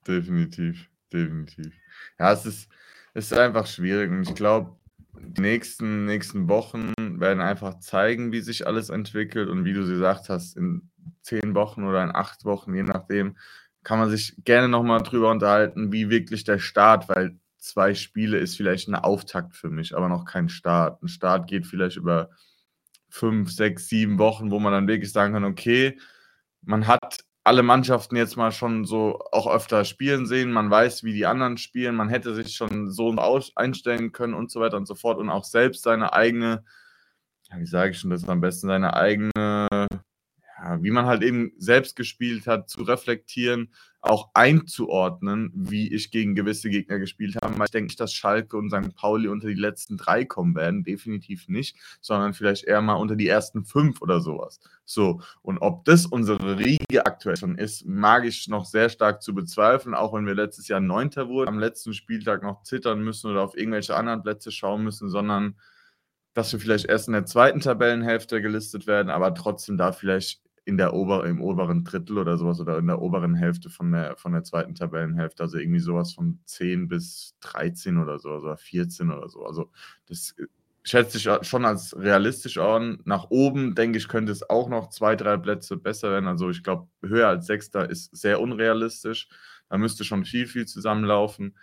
Definitiv, definitiv. Ja, es ist, es ist einfach schwierig und ich glaube, die nächsten, nächsten Wochen werden einfach zeigen, wie sich alles entwickelt und wie du sie gesagt hast, in zehn Wochen oder in acht Wochen, je nachdem, kann man sich gerne nochmal drüber unterhalten, wie wirklich der Start, weil zwei Spiele ist vielleicht ein Auftakt für mich, aber noch kein Start. Ein Start geht vielleicht über fünf, sechs, sieben Wochen, wo man dann wirklich sagen kann, okay, man hat alle Mannschaften jetzt mal schon so auch öfter spielen sehen. Man weiß, wie die anderen spielen. Man hätte sich schon so einstellen können und so weiter und so fort und auch selbst seine eigene, wie sage ich schon das am besten, seine eigene wie man halt eben selbst gespielt hat, zu reflektieren, auch einzuordnen, wie ich gegen gewisse Gegner gespielt habe. Ich denke dass Schalke und St. Pauli unter die letzten drei kommen werden, definitiv nicht, sondern vielleicht eher mal unter die ersten fünf oder sowas. So, und ob das unsere Riege aktuell schon ist, mag ich noch sehr stark zu bezweifeln, auch wenn wir letztes Jahr Neunter wurden, am letzten Spieltag noch zittern müssen oder auf irgendwelche anderen Plätze schauen müssen, sondern dass wir vielleicht erst in der zweiten Tabellenhälfte gelistet werden, aber trotzdem da vielleicht in der Ober im oberen Drittel oder sowas oder in der oberen Hälfte von der, von der zweiten Tabellenhälfte. Also irgendwie sowas von 10 bis 13 oder so, oder 14 oder so. Also das äh, schätze ich schon als realistisch an. Nach oben, denke ich, könnte es auch noch zwei, drei Plätze besser werden. Also ich glaube, höher als Sechster ist sehr unrealistisch. Da müsste schon viel, viel zusammenlaufen.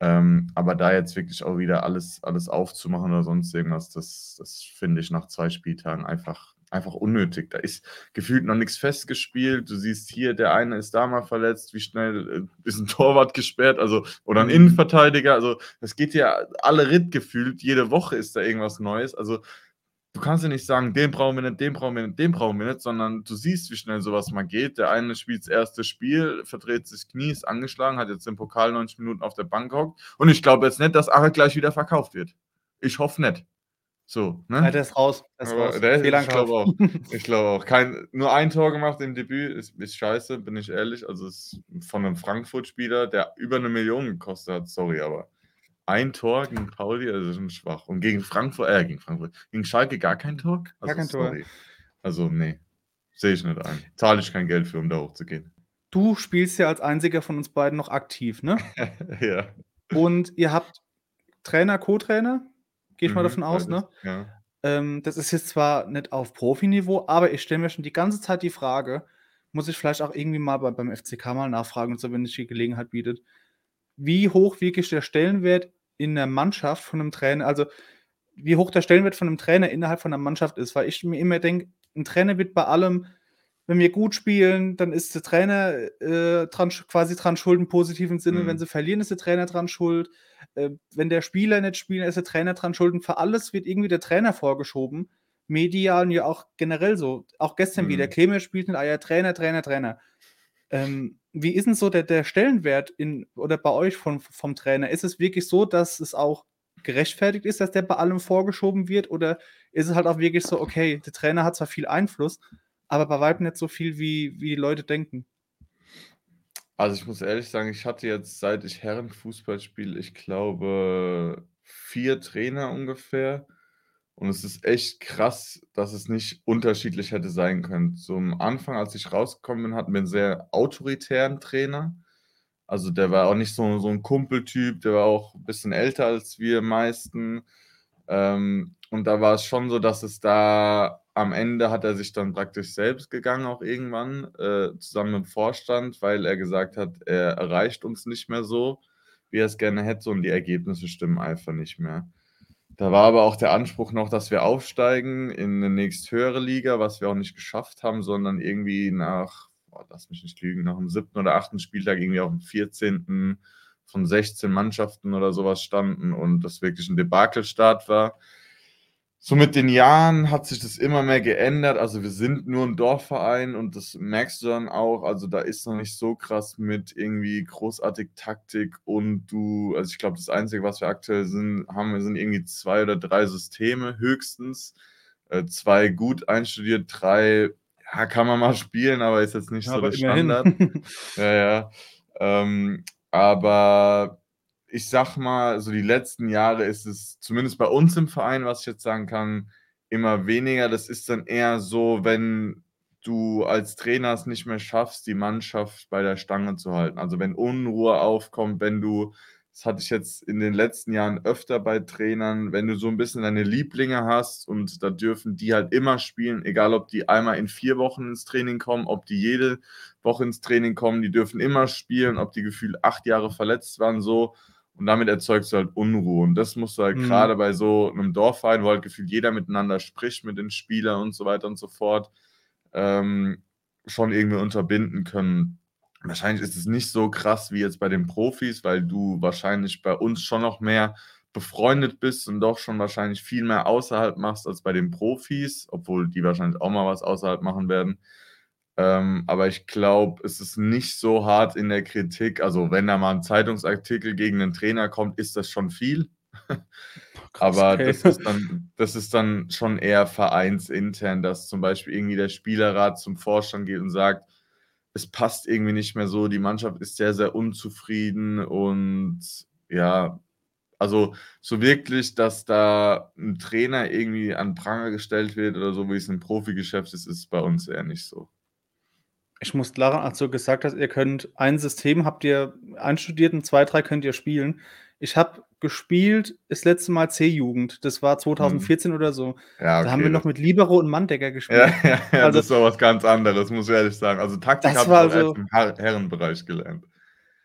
Ähm, aber da jetzt wirklich auch wieder alles, alles aufzumachen oder sonst irgendwas, das, das finde ich nach zwei Spieltagen einfach einfach unnötig. Da ist gefühlt noch nichts festgespielt. Du siehst hier, der eine ist da mal verletzt, wie schnell äh, ist ein *laughs* Torwart gesperrt, also oder ein mhm. Innenverteidiger. Also das geht ja alle Ritt gefühlt. Jede Woche ist da irgendwas Neues. Also du kannst ja nicht sagen, den brauchen wir nicht, den brauchen wir nicht, den brauchen wir nicht, sondern du siehst, wie schnell sowas mal geht. Der eine spielt das erste Spiel, verdreht sich Knie, ist angeschlagen, hat jetzt den Pokal 90 Minuten auf der Bank gehockt. Und ich glaube jetzt nicht, dass Ache gleich wieder verkauft wird. Ich hoffe nicht. So, ne? Ja, der ist raus. Der ist raus. Der, ich glaube auch. *laughs* Ich glaube auch. Kein, nur ein Tor gemacht im Debüt ist, ist scheiße, bin ich ehrlich. Also ist von einem Frankfurt-Spieler, der über eine Million gekostet hat. Sorry, aber ein Tor gegen Pauli, also schon schwach. Und gegen Frankfurt, äh, gegen Frankfurt, gegen Schalke gar kein Tor? Also, gar kein sorry. Tor. Also, nee. Sehe ich nicht ein. Zahle ich kein Geld für, um da hochzugehen. Du spielst ja als einziger von uns beiden noch aktiv, ne? *laughs* ja. Und ihr habt Trainer, Co-Trainer? Gehe ich mhm, mal davon aus, ne? Ja. Ähm, das ist jetzt zwar nicht auf Profiniveau, aber ich stelle mir schon die ganze Zeit die Frage, muss ich vielleicht auch irgendwie mal bei, beim FCK mal nachfragen, und so, wenn sich die Gelegenheit bietet, wie hoch wirklich der Stellenwert in der Mannschaft von einem Trainer, also wie hoch der Stellenwert von einem Trainer innerhalb von einer Mannschaft ist, weil ich mir immer denke, ein Trainer wird bei allem, wenn wir gut spielen, dann ist der Trainer äh, dran, quasi dran schuld im positiven Sinne. Mhm. Wenn sie verlieren, ist der Trainer dran schuld. Äh, wenn der Spieler nicht spielt, ist der Trainer dran schuld. Und für alles wird irgendwie der Trainer vorgeschoben. Medial und ja auch generell so. Auch gestern mhm. wieder. Clemens spielt nicht, ah ja, Trainer, Trainer, Trainer. Ähm, wie ist denn so der, der Stellenwert in, oder bei euch vom, vom Trainer? Ist es wirklich so, dass es auch gerechtfertigt ist, dass der bei allem vorgeschoben wird? Oder ist es halt auch wirklich so, okay, der Trainer hat zwar viel Einfluss, aber bei weitem nicht so viel, wie, wie die Leute denken? Also ich muss ehrlich sagen, ich hatte jetzt, seit ich Herrenfußball spiele, ich glaube, vier Trainer ungefähr. Und es ist echt krass, dass es nicht unterschiedlich hätte sein können. Zum Anfang, als ich rausgekommen bin, hatten wir einen sehr autoritären Trainer. Also der war auch nicht so, so ein Kumpeltyp, der war auch ein bisschen älter als wir meisten. Ähm, und da war es schon so, dass es da am Ende hat er sich dann praktisch selbst gegangen, auch irgendwann, äh, zusammen mit dem Vorstand, weil er gesagt hat, er erreicht uns nicht mehr so, wie er es gerne hätte und die Ergebnisse stimmen einfach nicht mehr. Da war aber auch der Anspruch noch, dass wir aufsteigen in eine nächsthöhere Liga, was wir auch nicht geschafft haben, sondern irgendwie nach, boah, lass mich nicht lügen, nach dem siebten oder achten Spieltag irgendwie auf dem 14. von 16 Mannschaften oder sowas standen und das wirklich ein Debakelstart war so mit den Jahren hat sich das immer mehr geändert. Also wir sind nur ein Dorfverein und das merkst du dann auch. Also da ist noch nicht so krass mit irgendwie großartig Taktik und du, also ich glaube, das Einzige, was wir aktuell sind, haben, sind irgendwie zwei oder drei Systeme höchstens. Äh, zwei gut einstudiert, drei, ja, kann man mal spielen, aber ist jetzt nicht ja, so der Standard. *laughs* ja, ja. Ähm, aber ich sag mal, so die letzten Jahre ist es zumindest bei uns im Verein, was ich jetzt sagen kann, immer weniger. Das ist dann eher so, wenn du als Trainer es nicht mehr schaffst, die Mannschaft bei der Stange zu halten. Also wenn Unruhe aufkommt, wenn du das hatte ich jetzt in den letzten Jahren öfter bei Trainern, wenn du so ein bisschen deine Lieblinge hast und da dürfen die halt immer spielen, egal ob die einmal in vier Wochen ins Training kommen, ob die jede Woche ins Training kommen, die dürfen immer spielen, ob die gefühlt acht Jahre verletzt waren, so. Und damit erzeugst du halt Unruhe. Und das musst du halt mhm. gerade bei so einem Dorfverein, wo halt gefühlt jeder miteinander spricht, mit den Spielern und so weiter und so fort, ähm, schon irgendwie unterbinden können. Wahrscheinlich ist es nicht so krass wie jetzt bei den Profis, weil du wahrscheinlich bei uns schon noch mehr befreundet bist und doch schon wahrscheinlich viel mehr außerhalb machst als bei den Profis, obwohl die wahrscheinlich auch mal was außerhalb machen werden. Ähm, aber ich glaube, es ist nicht so hart in der Kritik. Also, wenn da mal ein Zeitungsartikel gegen einen Trainer kommt, ist das schon viel. Krass, aber okay. das, ist dann, das ist dann schon eher vereinsintern, dass zum Beispiel irgendwie der Spielerrat zum Vorstand geht und sagt, es passt irgendwie nicht mehr so, die Mannschaft ist sehr, sehr unzufrieden und ja, also so wirklich, dass da ein Trainer irgendwie an Pranger gestellt wird oder so, wie es im Profigeschäft ist, ist bei uns eher nicht so. Ich muss lachen, als du gesagt hast, ihr könnt ein System habt ihr einstudiert und zwei, drei könnt ihr spielen. Ich habe gespielt das letzte Mal C-Jugend. Das war 2014 hm. oder so. Ja, okay, da haben wir noch mit Libero und Manndecker gespielt. Ja, ja, ja also, das war was ganz anderes, muss ich ehrlich sagen. Also Taktik habe ich also, im Her Herrenbereich gelernt.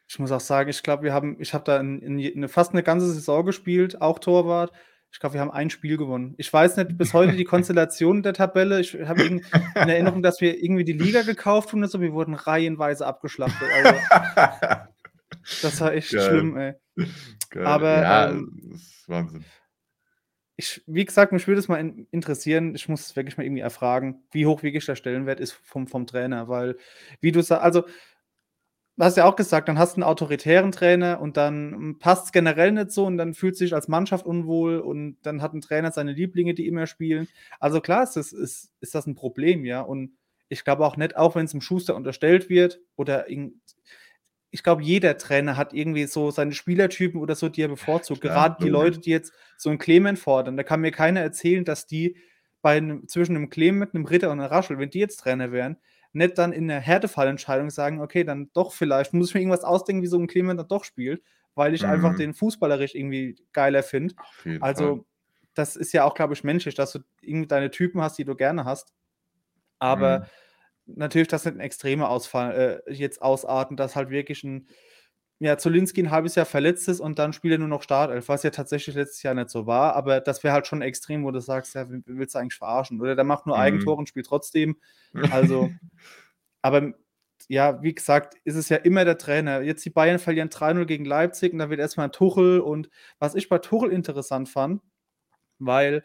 Ich muss auch sagen, ich glaube, wir haben, ich habe da in, in, in, fast eine ganze Saison gespielt, auch Torwart. Ich glaube, wir haben ein Spiel gewonnen. Ich weiß nicht bis heute die Konstellation der Tabelle. Ich habe in Erinnerung, dass wir irgendwie die Liga gekauft haben und so. Wir wurden reihenweise abgeschlachtet. Also, *laughs* das war echt Geil. schlimm, ey. Geil. Aber ja, ähm, das ist Wahnsinn. Ich, wie gesagt, mich würde es mal in, interessieren, ich muss es wirklich mal irgendwie erfragen, wie hoch wirklich der Stellenwert ist vom, vom Trainer, weil, wie du sagst, also, hast ja auch gesagt, dann hast du einen autoritären Trainer und dann passt es generell nicht so und dann fühlt sich als Mannschaft unwohl und dann hat ein Trainer seine Lieblinge, die immer spielen. Also klar ist das, ist, ist das ein Problem, ja. Und ich glaube auch nicht, auch wenn es dem Schuster unterstellt wird oder in, ich glaube, jeder Trainer hat irgendwie so seine Spielertypen oder so, die er bevorzugt. Klar, Gerade die Leute, die jetzt so einen Clement fordern, da kann mir keiner erzählen, dass die bei einem, zwischen einem Clement, einem Ritter und einem Raschel, wenn die jetzt Trainer wären, nicht dann in der Härtefallentscheidung sagen, okay, dann doch vielleicht, muss ich mir irgendwas ausdenken, wie so ein Clement dann doch spielt, weil ich mhm. einfach den fußballerisch irgendwie geiler finde. Also, Fall. das ist ja auch, glaube ich, menschlich, dass du irgendwie deine Typen hast, die du gerne hast. Aber mhm natürlich, dass nicht ein extremer Ausfall äh, jetzt ausarten, dass halt wirklich ein, ja, Zolinski ein halbes Jahr verletzt ist und dann spielt er nur noch Startelf, was ja tatsächlich letztes Jahr nicht so war, aber das wäre halt schon extrem, wo du sagst, ja, willst du eigentlich verarschen? Oder der macht nur mhm. Eigentore und spielt trotzdem. Also, *laughs* aber ja, wie gesagt, ist es ja immer der Trainer. Jetzt die Bayern verlieren 3-0 gegen Leipzig und da wird erstmal Tuchel und was ich bei Tuchel interessant fand, weil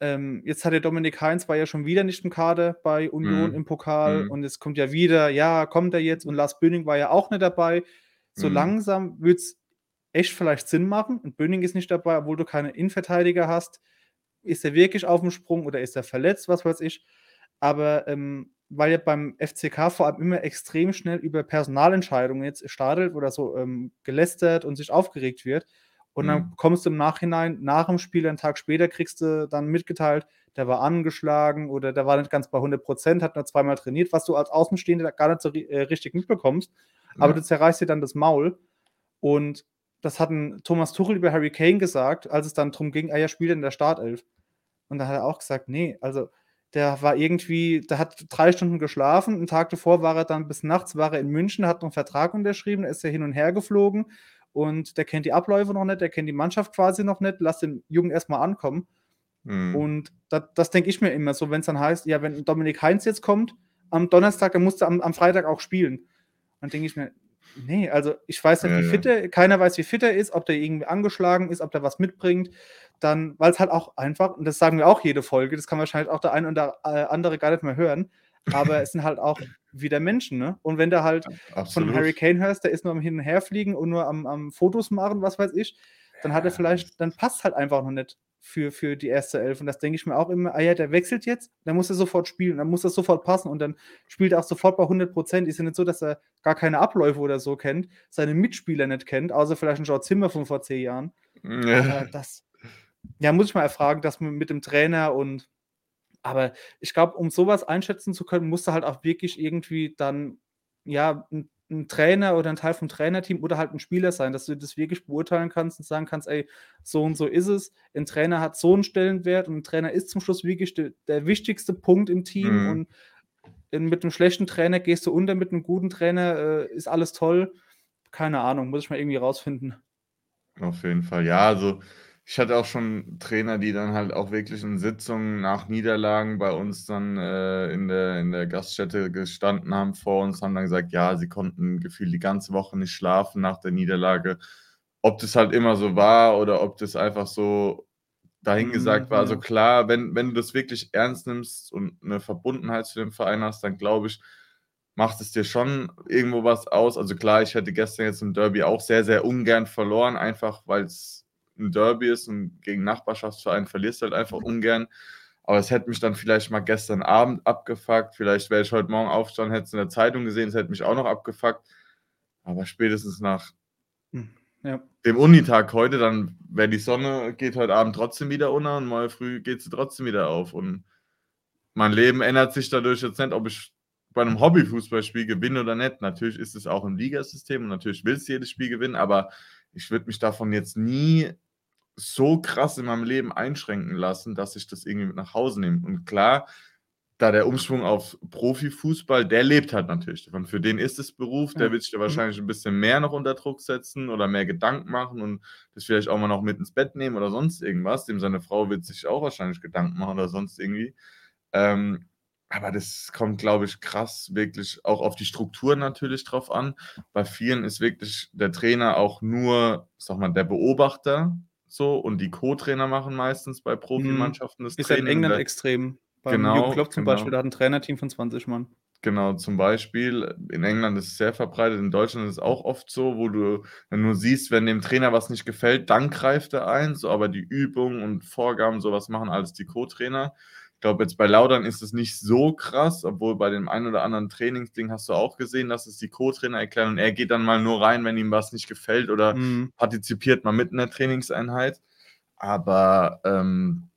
ähm, jetzt hat der Dominik Heinz war ja schon wieder nicht im Kader bei Union mhm. im Pokal mhm. und es kommt ja wieder, ja, kommt er jetzt und Lars Böning war ja auch nicht dabei. So mhm. langsam wird es echt vielleicht Sinn machen und Böning ist nicht dabei, obwohl du keine Innenverteidiger hast. Ist er wirklich auf dem Sprung oder ist er verletzt, was weiß ich. Aber ähm, weil ja beim FCK vor allem immer extrem schnell über Personalentscheidungen jetzt startet oder so ähm, gelästert und sich aufgeregt wird, und dann mhm. kommst du im Nachhinein, nach dem Spiel, einen Tag später, kriegst du dann mitgeteilt, der war angeschlagen oder der war nicht ganz bei 100 Prozent, hat nur zweimal trainiert, was du als Außenstehender gar nicht so äh, richtig mitbekommst. Ja. Aber du zerreißt dir dann das Maul. Und das hat ein Thomas Tuchel über Harry Kane gesagt, als es dann darum ging, er ja spielt in der Startelf. Und da hat er auch gesagt, nee, also der war irgendwie, der hat drei Stunden geschlafen. Einen Tag davor war er dann bis nachts, war er in München, hat einen Vertrag unterschrieben, ist er hin und her geflogen und der kennt die Abläufe noch nicht, der kennt die Mannschaft quasi noch nicht, lass den Jungen erstmal ankommen. Mhm. Und das, das denke ich mir immer so, wenn es dann heißt, ja, wenn Dominik Heinz jetzt kommt, am Donnerstag, dann musst du am, am Freitag auch spielen. Dann denke ich mir, nee, also ich weiß nicht, ja, wie fit er, keiner weiß, wie fit er ist, ob der irgendwie angeschlagen ist, ob der was mitbringt. Dann, weil es halt auch einfach, und das sagen wir auch jede Folge, das kann wahrscheinlich auch der eine oder äh, andere gar nicht mehr hören, aber es sind halt auch wieder Menschen, ne? Und wenn du halt ja, von Harry Kane hörst, der ist nur am Hin- und Herfliegen und nur am, am Fotos machen, was weiß ich, dann hat er vielleicht, dann passt halt einfach noch nicht für, für die erste Elf. Und das denke ich mir auch immer, ah ja, der wechselt jetzt, dann muss er sofort spielen, dann muss das sofort passen und dann spielt er auch sofort bei 100 Prozent. Ist ja nicht so, dass er gar keine Abläufe oder so kennt, seine Mitspieler nicht kennt, außer vielleicht ein George Zimmer von vor zehn Jahren. Ja. das, ja, muss ich mal erfragen, dass man mit dem Trainer und aber ich glaube, um sowas einschätzen zu können, musst du halt auch wirklich irgendwie dann ja, ein 'n Trainer oder 'n Teil vom Trainerteam oder halt 'n Spieler sein, dass du das wirklich beurteilen kannst und sagen kannst: „Ey, so und so ist es. 'N Trainer hat so 'n Stellenwert und 'n Trainer ist zum Schluss wirklich de der wichtigste Punkt im Team Mhm. und in mit 'nem schlechten Trainer gehst du unter, mit 'nem guten Trainer, äh, ist alles toll.“ Keine Ahnung, muss ich mal irgendwie rausfinden. Auf jeden Fall. Ja, also, ich hatte auch schon Trainer, die dann halt auch wirklich in Sitzungen nach Niederlagen bei uns dann, äh, in der in der Gaststätte gestanden haben vor uns, haben dann gesagt, ja, sie konnten gefühlt die ganze Woche nicht schlafen nach der Niederlage. Ob das halt immer so war oder ob das einfach so Mhm, dahingesagt war. Also ja. klar, wenn wenn du das wirklich ernst nimmst und 'ne Verbundenheit zu dem Verein hast, dann glaube ich, macht es dir schon irgendwo was aus. Also klar, ich hätte gestern jetzt im Derby auch sehr, sehr ungern verloren, einfach weil's 'n Derby ist und gegen Nachbarschaftsverein verlierst du halt einfach ungern. Aber es hätte mich dann vielleicht mal gestern Abend abgefuckt. Vielleicht wäre ich heute Morgen aufgestanden, hätte es in der Zeitung gesehen, es hätte mich auch noch abgefuckt. Aber spätestens nach Hm, ja. dem Unitag heute, dann wäre die Sonne geht heute Abend trotzdem wieder unter und morgen früh geht sie trotzdem wieder auf. Und mein Leben ändert sich dadurch jetzt nicht, ob ich bei 'nem Hobbyfußballspiel gewinne oder nicht. Natürlich ist es auch 'n Ligasystem und natürlich willst du jedes Spiel gewinnen, aber ich würde mich davon jetzt nie so krass in meinem Leben einschränken lassen, dass ich das irgendwie mit nach Hause nehme. Und klar, da der Umschwung auf Profifußball, der lebt halt natürlich davon. Für den ist es Beruf, der wird sich da mhm. wahrscheinlich 'n bisschen mehr noch unter Druck setzen oder mehr Gedanken machen und das vielleicht auch mal noch mit ins Bett nehmen oder sonst irgendwas. Dem seine Frau wird sich auch wahrscheinlich Gedanken machen oder sonst irgendwie. Ähm, aber das kommt, glaube ich, krass wirklich auch auf die Strukturen natürlich drauf an. Bei vielen ist wirklich der Trainer auch nur, sage mal, der Beobachter so und die Co-Trainer machen meistens bei Mhm. Profimannschaften das Ist ja in Training und England der extrem. Beim Jürgen genau, Klopp zum Beispiel, genau. der hat 'n Trainerteam von 20 Mann. Genau, zum Beispiel. In England ist es sehr verbreitet, in Deutschland ist es auch oft so, wo du nur siehst, wenn dem Trainer was nicht gefällt, dann greift er ein, so, aber die Übungen und Vorgaben, so was machen alles die Co-Trainer. Ich glaube, jetzt bei Lautern ist es nicht so krass, obwohl bei dem einen oder anderen Trainingsding hast du auch gesehen, dass es die Co-Trainer erklären und er geht dann mal nur rein, wenn ihm was nicht gefällt oder Mhm. partizipiert mal mit in der Trainingseinheit. Aber, ähm,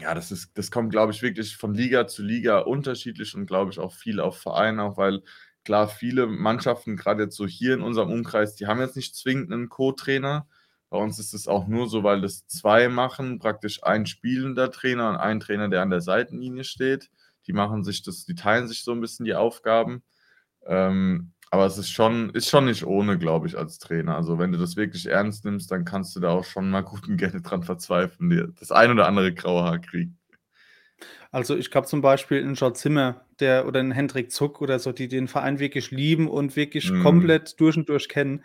ja, das ist das kommt, glaube ich, wirklich von Liga zu Liga unterschiedlich und glaube ich auch viel auf Verein auch, weil klar, viele Mannschaften, grade jetzt so hier in unserem Umkreis, die haben jetzt nicht zwingend 'nen Co-Trainer. Bei uns ist es auch nur so, weil das 2 machen, praktisch ein spielender Trainer und ein Trainer, der an der Seitenlinie steht. Die machen sich das die teilen sich so 'n bisschen die Aufgaben. Ähm, aber es ist schon ist schon nicht ohne, glaube ich, als Trainer. Also, wenn du das wirklich ernst nimmst, dann kannst du da auch schon mal gut und *laughs* gerne dran verzweifeln, das ein oder andere graue Haar kriegen. Also, ich glaube zum Beispiel 'n Gerd Zimmer, der oder 'n Hendrik Zuck oder so, die den Verein wirklich lieben und wirklich Mhm. komplett durch und durch kennen.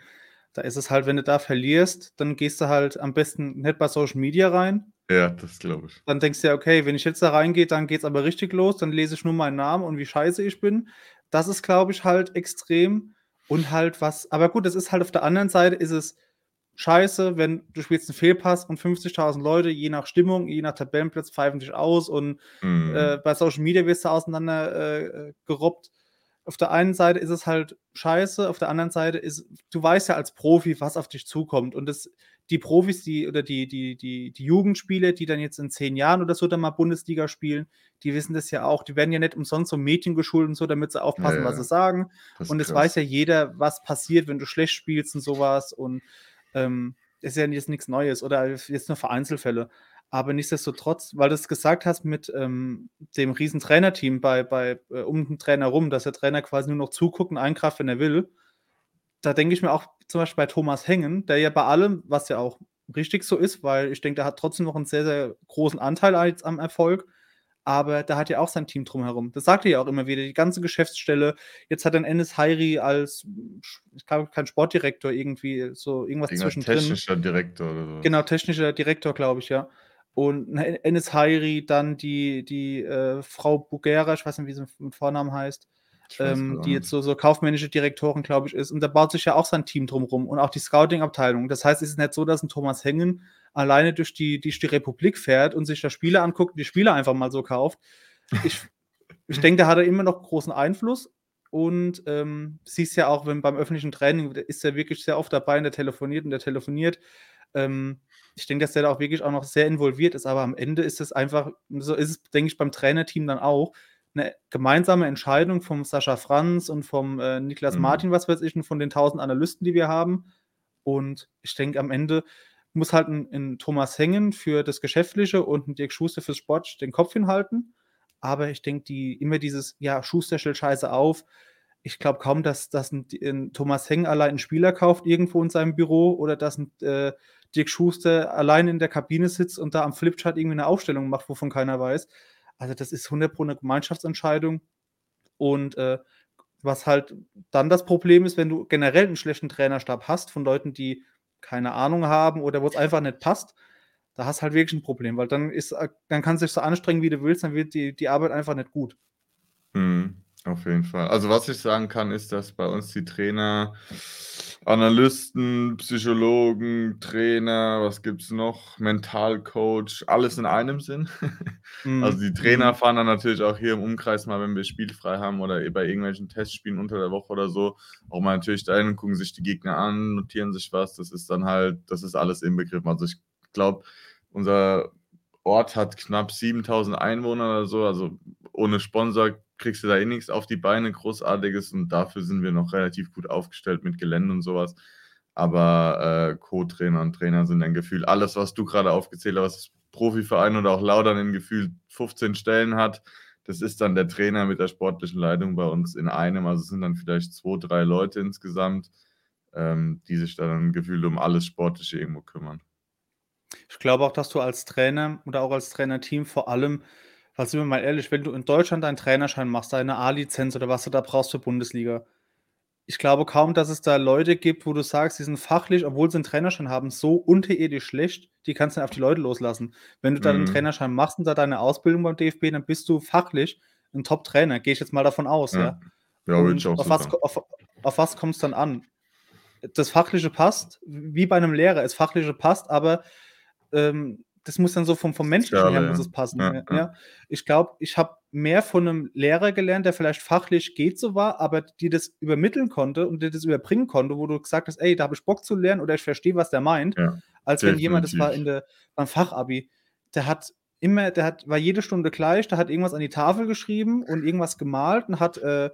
Da ist es halt, wenn du da verlierst, dann gehst du halt am besten nicht bei Social Media rein. Ja, das glaube ich. Dann denkst du ja: „Okay, wenn ich jetzt da reingehe, dann geht's aber richtig los. Dann lese ich nur meinen Namen und wie scheiße ich bin.“ Das ist, glaube ich, halt extrem und halt was aber gut, das ist halt auf der anderen Seite ist es scheiße, wenn du spielst 'n Fehlpass und 50.000 Leute, je nach Stimmung, je nach Tabellenplatz pfeifen dich aus und, äh, Mhm. bei Social Media wirst du auseinander, äh, äh, gerobbt. Auf der einen Seite ist es halt scheiße, auf der anderen Seite ist du weißt ja als Profi, was auf dich zukommt und das die Profis, die oder die die die die Jugendspieler, die dann jetzt in 10 Jahren oder so dann mal Bundesliga spielen, die wissen das ja auch. Die werden ja nicht umsonst so mediengeschult und so, damit sie Ja, aufpassen, was sie ja. sagen. Das Und es weiß ja jeder, was passiert, wenn du schlecht spielst und so was und, ähm, ist ja jetzt nix Neues oder jetzt nur für Einzelfälle. Aber nichtsdestotrotz, weil du's gesagt hast mit, ähm, dem riesen Trainerteam bei bei äh, um den Trainer rum, dass der Trainer quasi nur noch zuguckt und eingreift, wenn er will. Da denke ich mir auch zum Beispiel bei Thomas Hengen, der ja bei allem, was ja auch richtig so ist, weil ich denke, der hat trotzdem noch 'n sehr, sehr großen Anteil a jetzt am Erfolg, aber der hat ja auch sein Team drumherum. Das sagt er ja auch immer wieder, die ganze Geschäftsstelle. Jetzt hat er 'n Enis Hairi als ich glaube, kein Sportdirektor, irgendwie so irgendwas Irgendwas zwischendrin. technischer Direktor oder so Genau, technischer Direktor, glaube ich, ja. Und 'n E Enis Hairi, dann die die, äh, Frau Bugera, ich weiß nicht, wie sie mit Vornamen heißt, ähm, die jetzt so so kaufmännische Direktorin, glaube ich, ist. Und da baut sich ja auch sein Team drum rum und auch die Scouting-Abteilung. Das heißt, es ist nicht so, dass 'n Thomas Hengen alleine durch die durch die Republik fährt und sich da Spieler anguckt und die Spieler einfach mal so kauft. Ich *laughs* ich denke, da hat er immer noch großen Einfluss und, ähm, siehst ja auch, wenn beim öffentlichen Training ist ja wirklich sehr oft dabei und der telefoniert und der telefoniert. Ähm, ich denke, dass der da auch wirklich auch noch sehr involviert ist, aber am Ende ist es einfach so ist es, denke ich, beim Trainerteam dann auch. 'ne gemeinsame Entscheidung vom Sascha Franz und vom, äh, Niklas Mhm. Martin, was weiß ich, und von den 1.000 Analysten, die wir haben. Und ich denke, am Ende muss halt 'n 'n Thomas Hengen für das Geschäftliche und 'n Dirk Schuster fürs Sport den Kopf hinhalten. Aber ich denke, die immer dieses: „Ja, Schuster stellt Scheiße auf.“ Ich glaube kaum, dass dass 'n D 'n Thomas Hengen allein 'n Spieler kauft irgendwo in seinem Büro oder dass 'n, äh, Dirk Schuster allein in der Kabine sitzt und da am Flipchart irgendwie 'ne Aufstellung macht, wovon keiner weiß. Also, das ist 100 pro 'ne Gemeinschaftsentscheidung. Und, äh, was halt dann das Problem ist, wenn du generell 'n schlechten Trainerstab hast von Leuten, die keine Ahnung haben oder wo's einfach nicht passt, da hast halt wirklich 'n Problem, weil dann ist a dann kannst du dich so anstrengen, wie du willst, dann wird die die Arbeit einfach nicht gut. Mhm, auf jeden Fall. Also, was ich sagen kann, ist, dass bei uns die Trainer, Analysten, Psychologen, Trainer, was gibt's noch, Mentalcoach, alles in einem sind. Also, Mhm, die Trainer mhm. fahren dann natürlich auch hier im Umkreis mal, wenn wir spielfrei haben oder bei irgendwelchen Testspielen unter der Woche oder so, auch mal natürlich dahin und gucken sich die Gegner an, notieren sich was. Das ist dann halt das ist alles inbegriffen. Also, ich glaube, unser Ort hat knapp 7.000 Einwohner oder so. Also, ohne Sponsor kriegst du da eh nix auf die Beine Großartiges und dafür sind wir noch relativ gut aufgestellt mit Gelände und so was. Aber, äh, Co-Trainer und Trainer sind dann gefühlt alles, was du grade aufgezählt hast, Profiverein oder auch Laudern in gefühlt 15 Stellen hat, das ist dann der Trainer mit der sportlichen Leitung bei uns in einem. Also, es sind dann vielleicht 2, 3 Leute insgesamt, ähm, die sich dann gefühlt um alles Sportliche irgendwo kümmern. Ich glaube auch, dass du als Trainer oder auch als Trainerteam vor allem weil sind wir mal ehrlich, wenn du in Deutschland deinen Trainerschein machst, deine A-Lizenz oder was du da brauchst für Bundesliga. Ich glaube kaum, dass es da Leute gibt, wo du sagst, die sind fachlich, obwohl sie 'n Trainerschein haben, so unterirdisch schlecht, die kannst du nicht auf die Leute loslassen. Wenn du da den Mhm. Trainerschein machst und da deine Ausbildung beim DFB, dann bist du fachlich 'n Top-Trainer, gehe ich jetzt mal davon aus, Ja. ja? Ja, ich auch auf was auf auf was kommt's dann an? Das Fachliche passt, wie bei 'nem Lehrer. Das Fachliche passt, aber, ähm, das muss dann so vom vom Menschlichen her muss es passen, Ja, ja. Ich glaube, ich habe mehr von 'nem Lehrer gelernt, der vielleicht fachlich geht so war, aber dir das übermitteln konnte und dir das überbringen konnte, wo du gesagt hast: „Ey, da habe ich Bock zu lernen“ oder „Ich verstehe, was der meint“, als wenn jemand das war definitiv. in der beim Fachabi. Der hat immer der hat war jede Stunde gleich, der hat irgendwas an die Tafel geschrieben und irgendwas gemalt und hat, äh,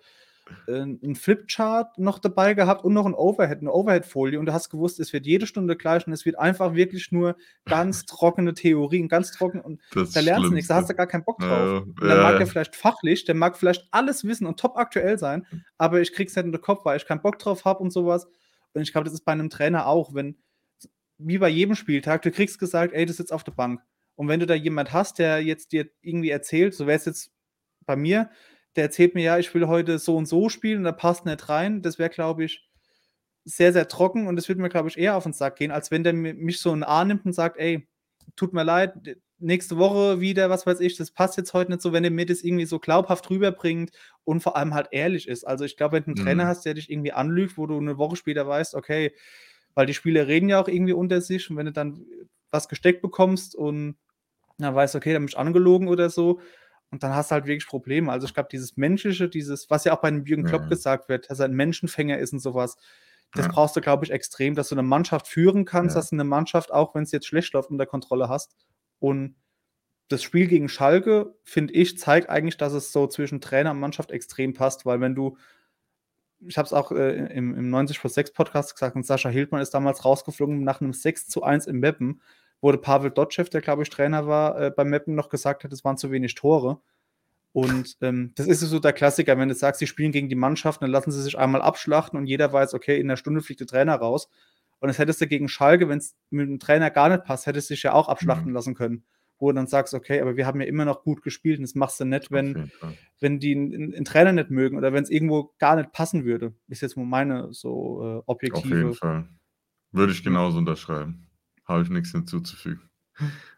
äh, 'n Flipchart noch dabei gehabt und noch 'n Overhead 'ne Overhead-Folie und du hast gewusst, es wird jede Stunde gleich und es wird einfach wirklich nur ganz *laughs* trockene Theorien, ganz trocken und Das da lernst du nix, da hast du gar keinen Bock drauf. Ja, Und dann ja, mag der ja. vielleicht fachlich der mag vielleicht alles wissen und topaktuell sein, aber ich kriege es nicht in den Kopf, weil ich keinen Bock drauf habe und so was. Und ich glaube, das ist bei 'nem Trainer auch, wenn wie bei jedem Spieltag, du kriegst gesagt: „Ey, du sitzt auf der Bank.“ Und wenn du da jemand hast, der jetzt dir irgendwie erzählt, so wär's jetzt bei mir, der erzählt mir: „Ja, ich will heute so und so spielen und der passt nicht rein.“ Das wäre, glaube ich, sehr, sehr trocken und das würde mir, glaube ich, eher auf 'n Sack gehen, als wenn der mi mich so in 'n Arm nimmt und sagt: „Ey, tut mir leid, nächste Woche wieder, was weiß ich, das passt jetzt heute nicht so“, wenn er mir das irgendwie so glaubhaft rüberbringt und vor allem halt ehrlich ist. Also, ich glaube, wenn du 'n Trainer Mhm. hast, der dich irgendwie anlügt, wo du 'ne Woche später weißt, okay weil die Spieler reden ja auch irgendwie unter sich und wenn du dann was gesteckt bekommst und dann weißt du: „Okay, der hat mich angelogen“ oder so und dann hast du halt wirklich Probleme. Also, ich glaube, dieses Menschliche, dieses was ja auch bei 'nem Jürgen Klopp ja. gesagt wird, dass er 'n Menschenfänger ist und so was, das Ja. brauchst du, glaube ich, extrem, dass du 'ne Mannschaft führen kannst, Ja. dass du 'ne Mannschaft, auch wenn's jetzt schlecht läuft, unter Kontrolle hast. Und das Spiel gegen Schalke, finde ich, zeigt eigentlich, dass es so zwischen Trainer und Mannschaft extrem passt, weil wenn du ich habe es auch, äh, im im 90+6 Podcast gesagt und Sascha Hildmann ist damals rausgeflogen nach 'nem 6:1 in Meppen, der Pavel Dotschew, der, glaube ich, Trainer war, äh, bei Meppen noch gesagt hat, es waren zu wenig Tore. Und, ähm, das ist so der Klassiker, wenn du sagst, sie spielen gegen die Mannschaft, dann lassen sie sich einmal abschlachten und jeder weiß, okay, in 'ner Stunde fliegt der Trainer raus. Und das hättest du gegen Schalke, wenn's mit dem Trainer gar nicht passt, hättest dich ja auch abschlachten Mhm. lassen können, wo du dann sagst: „Okay, aber wir haben ja immer noch gut gespielt und das machst du nicht, wenn wenn die 'n 'n 'n Trainer nicht mögen oder wenn's irgendwo gar nicht passen würde.“ Ist jetzt mal meine so, äh, Auf jeden objektive Fall. Würde ich genauso unterschreiben. Habe ich nix hinzuzufügen.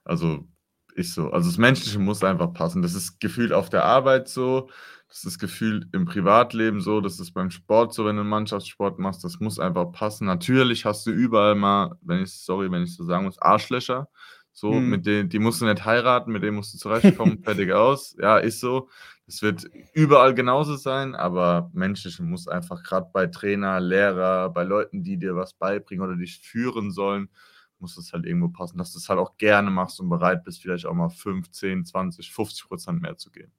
Also, ist so. Also, das Menschliche muss einfach passen. Das ist gefühlt auf der Arbeit so, das ist gefühlt im Privatleben so, das ist beim Sport so, wenn du Mannschaftssport machst, das muss einfach passen. Natürlich hast du überall mal, wenn ich sorry, wenn ich so sagen muss, Arschlöcher, so, Mhm. mit denen die musst du nicht heiraten, mit denen musst du zurechtkommen, *laughs* fertig aus. Ja, ist so. Es wird überall genauso sein, aber Menschliche muss einfach grad bei Trainer, Lehrer, bei Leuten, die dir was beibringen oder dich führen sollen, muss das halt irgendwo passen, dass du's halt auch gerne machst und bereit bist, vielleicht auch mal 5, 10, 20, 50 % mehr zu geben.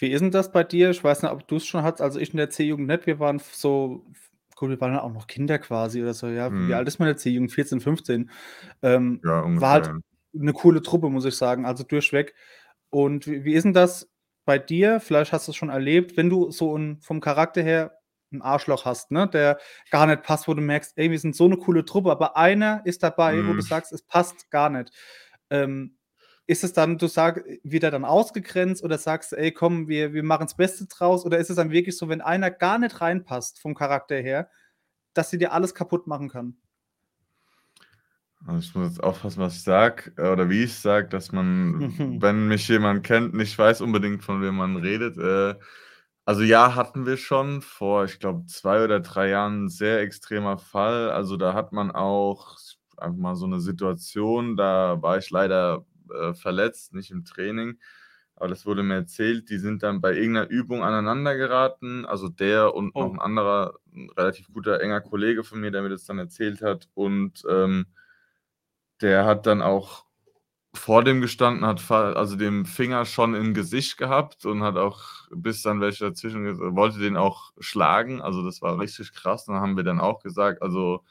Wie ist 'n das bei dir? Ich weiß nicht, ob du's schon hattest, also ich in der C-Jugend nicht. Wir waren so gut, wir waren auch noch Kinder quasi oder so, ja. Wie Mhm. alt ist man in der C-Jugend? 14, 15. Ähm, Ja, war ungefähr, halt ja. 'ne coole Truppe, muss ich sagen, also durchweg. Und wie wie ist 'n das bei dir? Vielleicht hast du's schon erlebt, wenn du so 'n vom Charakter her 'n Arschloch hast, ne, der gar nicht passt, wo du merkst: „Ey, wir sind so 'ne coole Truppe“, aber einer ist dabei, wo du Mhm. sagst, es passt gar nicht. Ähm, ist es dann du sag wird er dann ausgegrenzt oder sagst „Ey, komm, wir wir machen's Beste draus“, oder ist es dann wirklich so, wenn einer gar nicht reinpasst vom Charakter her, dass der dir alles kaputt machen kann? Also, ich muss jetzt aufpassen, was ich sage, äh, oder wie ich's sage, dass man, Mhm. *laughs* wenn mich jemand kennt, nicht weiß unbedingt, von wem man redet. Äh, also ja, hatten wir schon vor, ich glaube, 2 oder 3 Jahren 'n sehr extremer Fall. Also, da hat man auch s einfach mal so 'ne Situation, da war ich leider, äh, verletzt, nicht im Training, aber das wurde mir erzählt. Die sind dann bei irgend 'ner Übung aneinander geraten, also der und noch Oh. 'n anderer, 'n relativ guter, enger Kollege von mir, der mir das dann erzählt hat. Und, ähm der hat dann auch vor dem gestanden, hat also den Finger schon im Gesicht gehabt und hat auch bis dann welche dazwischen wollte den auch schlagen. Also, das war richtig krass. Und da haben wir dann auch gesagt, also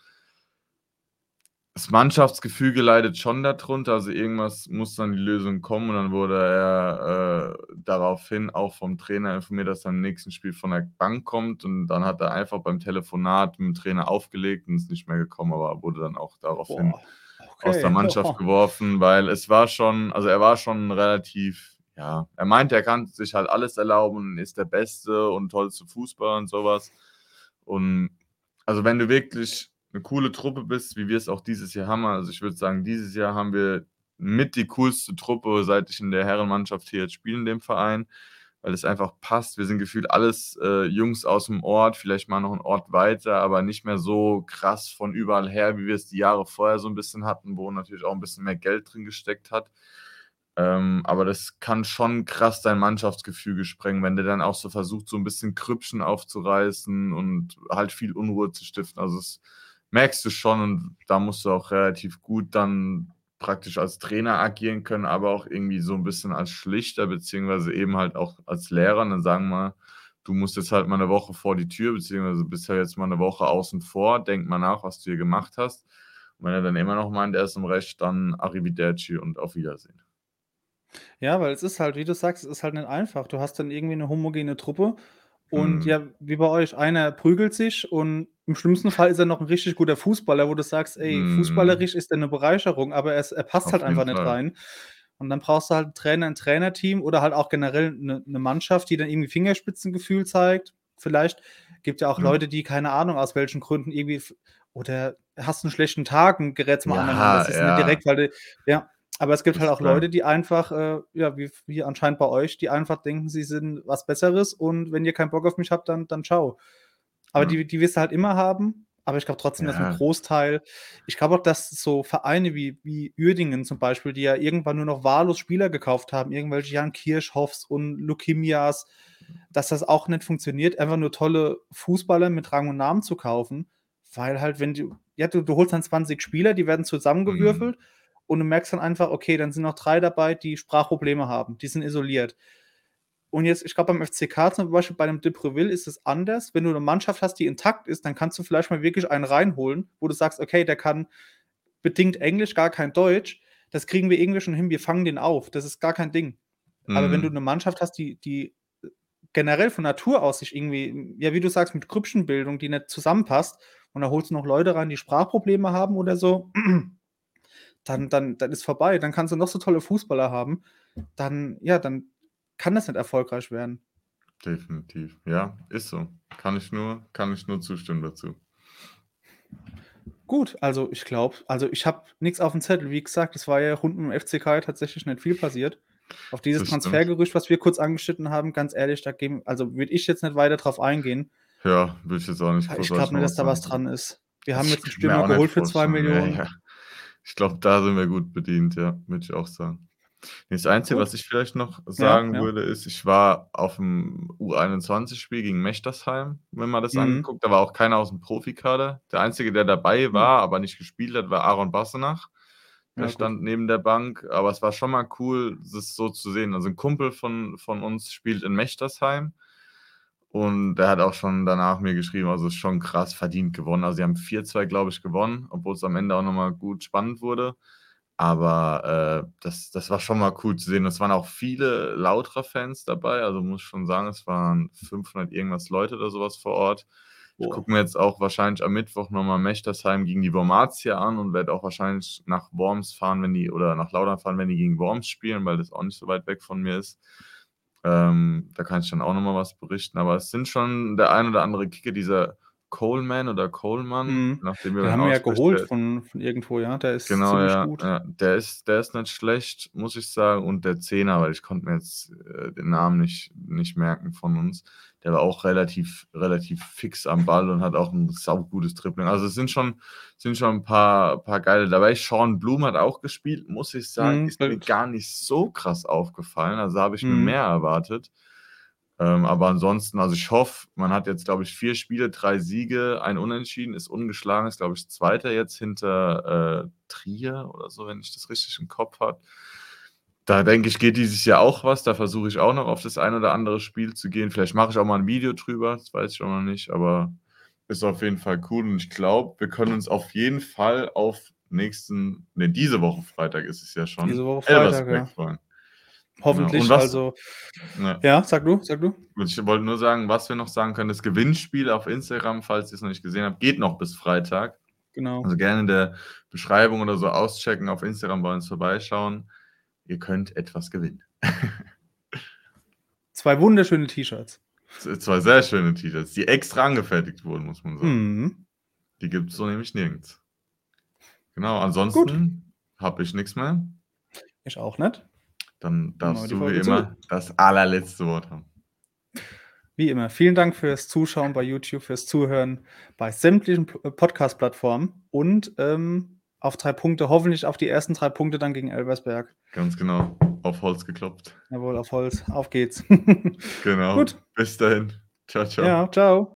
das Mannschaftsgefüge leidet schon da drunter, also irgendwas muss dann die Lösung kommen. Und dann wurde er, äh, daraufhin auch vom Trainer informiert, dass er im nächsten Spiel von der Bank kommt. Und dann hat er einfach beim Telefonat mit'm Trainer aufgelegt und ist nicht mehr gekommen, aber wurde dann auch daraufhin Boah, aus der okay. Mannschaft *laughs* geworfen, weil es war schon also er war schon relativ ja, er meinte, er kann sich halt alles erlauben und ist der beste und tollste Fußballer und so was. Und also, wenn du wirklich 'ne coole Truppe bist, wie wir's auch dieses Jahr haben also, ich würde sagen, dieses Jahr haben wir mit die coolste Truppe, seit ich in der Herrenmannschaft hier jetzt spiele in dem Verein, weil es einfach passt. Wir sind gefühlt alles, äh, Jungs aus'm Ort, vielleicht mal noch 'n Ort weiter, aber nicht mehr so krass von überall her, wie wir es die Jahre vorher so 'n bisschen hatten, wo natürlich auch 'n bisschen mehr Geld drin gesteckt hat. Ähm, aber das kann schon krass dein Mannschaftsgefüge sprengen, wenn der dann auch so versucht, so 'n bisschen Krüppchen aufzureißen und halt viel Unruhe zu stiften. Also, das merkst du schon und da musst du auch relativ gut dann praktisch als Trainer agieren können, aber auch irgendwie so 'n bisschen als Schlichter beziehungsweise eben halt auch als Lehrer und dann sagen wir: „Du musst jetzt halt mal 'ne Woche vor die Tür, beziehungsweise bist ja jetzt mal 'ne Woche außen vor. Denk mal nach, was du hier gemacht hast.“ Und wenn er dann immer noch meint, er ist im Recht, dann arrivederci und auf Wiedersehen. Ja, weil es ist halt, wie du sagst, es ist halt nicht einfach. Du hast dann irgendwie 'ne homogene Truppe und Mhm. ja, wie bei euch, einer prügelt sich und im schlimmsten Fall ist er noch 'n richtig guter Fußballer, wo du sagst: „Ey, Mhm. fußballerisch ist der 'ne Bereicherung“, aber er ist er passt halt Auf jeden einfach nicht Fall. rein. Und dann brauchst du halt 'n Trainer 'n Trainerteam oder halt auch generell 'ne 'ne Mannschaft, die dann irgendwie Fingerspitzengefühl zeigt. Vielleicht gibt ja auch Ja. Leute, die keine Ahnung, aus welchen Gründen irgendwie oder hast 'n schlechten Tag und gerätst mal aneinander. Ja, Es ist nicht ja. direkt, weil du ja, aber es gibt halt Ist auch. Leute, die einfach, äh, ja, wie wie anscheinend bei euch, die einfach denken, sie sind was Besseres und wenn ihr keinen Bock auf mich habt, dann dann tschau. Aber Ja. die die wirst du halt immer haben, aber ich glaube trotzdem, dass 'n Ja. Großteil ich glaube auch, dass so Vereine wie wie Uerdingen zum Beispiel, die ja irgendwann nur noch wahllos Spieler gekauft haben, irgendwelche Jan Kirchhoffs und Lukimias, dass das auch nicht funktioniert, einfach nur tolle Fußballer mit Rang und Namen zu kaufen, weil halt, wenn du ja, du du holst dann 20 Spieler, die werden Mhm. zusammengewürfelt und du merkst dann einfach, okay, dann sind noch 3 dabei, die Sprachprobleme haben, die sind isoliert. Und jetzt ich glaube, beim FCK zum Beispiel, bei dem Depreville ist es anders. Wenn du 'ne Mannschaft hast, die intakt ist, dann kannst du vielleicht mal wirklich einen reinholen, wo du sagst: „Okay, der kann bedingt Englisch, gar kein Deutsch. Das kriegen wir irgendwie schon hin, wir fangen den auf. Das ist gar kein Ding.“ Aber wenn du Mhm. 'ne Mannschaft hast, die die, generell von Natur aus sich irgendwie ja, wie du sagst, mit Grüppchenbildung, die nicht zusammenpasst und da holst du noch Leute rein, die Sprachprobleme haben oder so, *clears throat* dann dann dann ist vorbei. Dann kannst du noch so tolle Fußballer haben. Dann ja, dann kann das nicht erfolgreich werden. Definitiv. Ja, ist so. Kann ich nur kann ich nur zustimmen dazu. Gut, also ich glaube also ich habe nix aufm Zettel. Wie gesagt, es war ja rund um FCK tatsächlich nicht viel passiert. Auf dieses. Transfergerücht, was wir kurz angeschnitten haben, ganz ehrlich, da gehen also würde ich jetzt nicht weiter drauf eingehen. Ja, würde ich jetzt auch nicht ich glaube nicht, dass da was dran ist. Wir haben jetzt 'n kann mir Stürmer geholt für zwei vorstellen. Ja, Millionen. ja. Ich glaube, da sind wir gut bedient, ja, würde ich auch sagen. Das Einzige, Gut. was ich vielleicht noch Ja, sagen ja. würde, ist, ich war auf'm U21-Spiel gegen Mechtersheim, wenn man das Mhm. angeguckt, da war auch keiner aus'm Profikader. Der Einzige, der dabei Hm. war, aber nicht gespielt hat, war Aaron Bassenach. Der Ja, gut. stand neben der Bank, aber es war schon mal cool, das so zu sehen. Also 'n Kumpel von von uns spielt in Mechtersheim und der hat auch schon danach mir geschrieben, also, ist schon krass verdient gewonnen. Also, sie haben 4:2, glaube ich, gewonnen, obwohl's am Ende auch noch mal gut spannend wurde. Aber, äh, das das war schon mal cool zu sehen. Es waren auch viele Lautra-Fans dabei, also, muss ich schon sagen, es waren 500 irgendwas Leute oder so was vor Ort. Ich gucke mir jetzt auch wahrscheinlich am Mittwoch noch mal Mechtersheim gegen die Wormatia an und werde auch wahrscheinlich nach Worms fahren, wenn die oder nach Laudern fahren, wenn die gegen Worms spielen, weil das auch nicht so weit weg von mir ist. Ähm, da kann ich dann auch noch mal was berichten. Aber es sind schon der ein oder andere Kicker, dieser Coleman oder Coleman, Mhm. nachdem, wie Den haben wir ja geholt der von von irgendwo, ja. Der ist Genau, ziemlich ja, gut. ja. Der ist der ist nicht schlecht, muss ich sagen. Und der Zehner, weil ich konnte mir jetzt, äh, den Namen nicht nicht merken von uns. Der war auch relativ relativ fix am Ball und hat auch 'n saugutes Dribbling. Also, es sind schon sind schon 'n paar paar geile dabei. Sean Blum hat auch gespielt, muss ich sagen, Mhm, ist mir gar nicht so krass aufgefallen. Also, habe ich mir Mhm. mehr erwartet. Ähm, aber ansonsten also, ich hoffe, man hat jetzt, glaube ich, 4 Spiele, 3 Siege, 1 Unentschieden, ist ungeschlagen, ist, glaube ich, 2. jetzt hinter, äh, Trier oder so, wenn ich das richtig im Kopf habe. Da denke ich, geht dieses Jahr auch was. Da versuche ich auch noch auf das ein oder andere Spiel zu gehen. Vielleicht mache ich auch mal 'n Video drüber, das weiß ich auch noch nicht, aber ist auf jeden Fall cool und ich glaube, wir können uns auf jeden Fall auf nächsten ne, diese Woche Freitag ist es ja schon, Diese Woche Freitag, ja. freuen. Hoffentlich, Und was also ja. Ja, sag du, sag du. Ich wollte nur sagen, was wir noch sagen können, das Gewinnspiel auf Instagram, falls ihr's noch nicht gesehen habt, geht noch bis Freitag. Genau. Also, gerne in der Beschreibung oder so auschecken, auf Instagram bei uns vorbeischauen. Ihr könnt etwas gewinnen. *laughs* 2 wunderschöne T-Shirts. Z 2 sehr schöne T-Shirts, die extra angefertigt wurden, muss man sagen. Mhm. Die gibt's so nämlich nirgends. Genau, ansonsten habe ich nix mehr. Ich auch nicht. Dann darfst die du wie Folge zu. immer das allerletzte Wort haben. Wie immer, vielen Dank fürs Zuschauen bei YouTube, fürs Zuhören bei sämtlichen äh, Podcast-Plattformen und, ähm, auf 3 Punkte hoffentlich auf die ersten 3 Punkte dann gegen Elversberg. Ganz genau, auf Holz geklopft. Jawohl, auf Holz. Auf geht's. *laughs* Genau. Gut. Bis dahin. Tschau, tschau. Ja, tschau.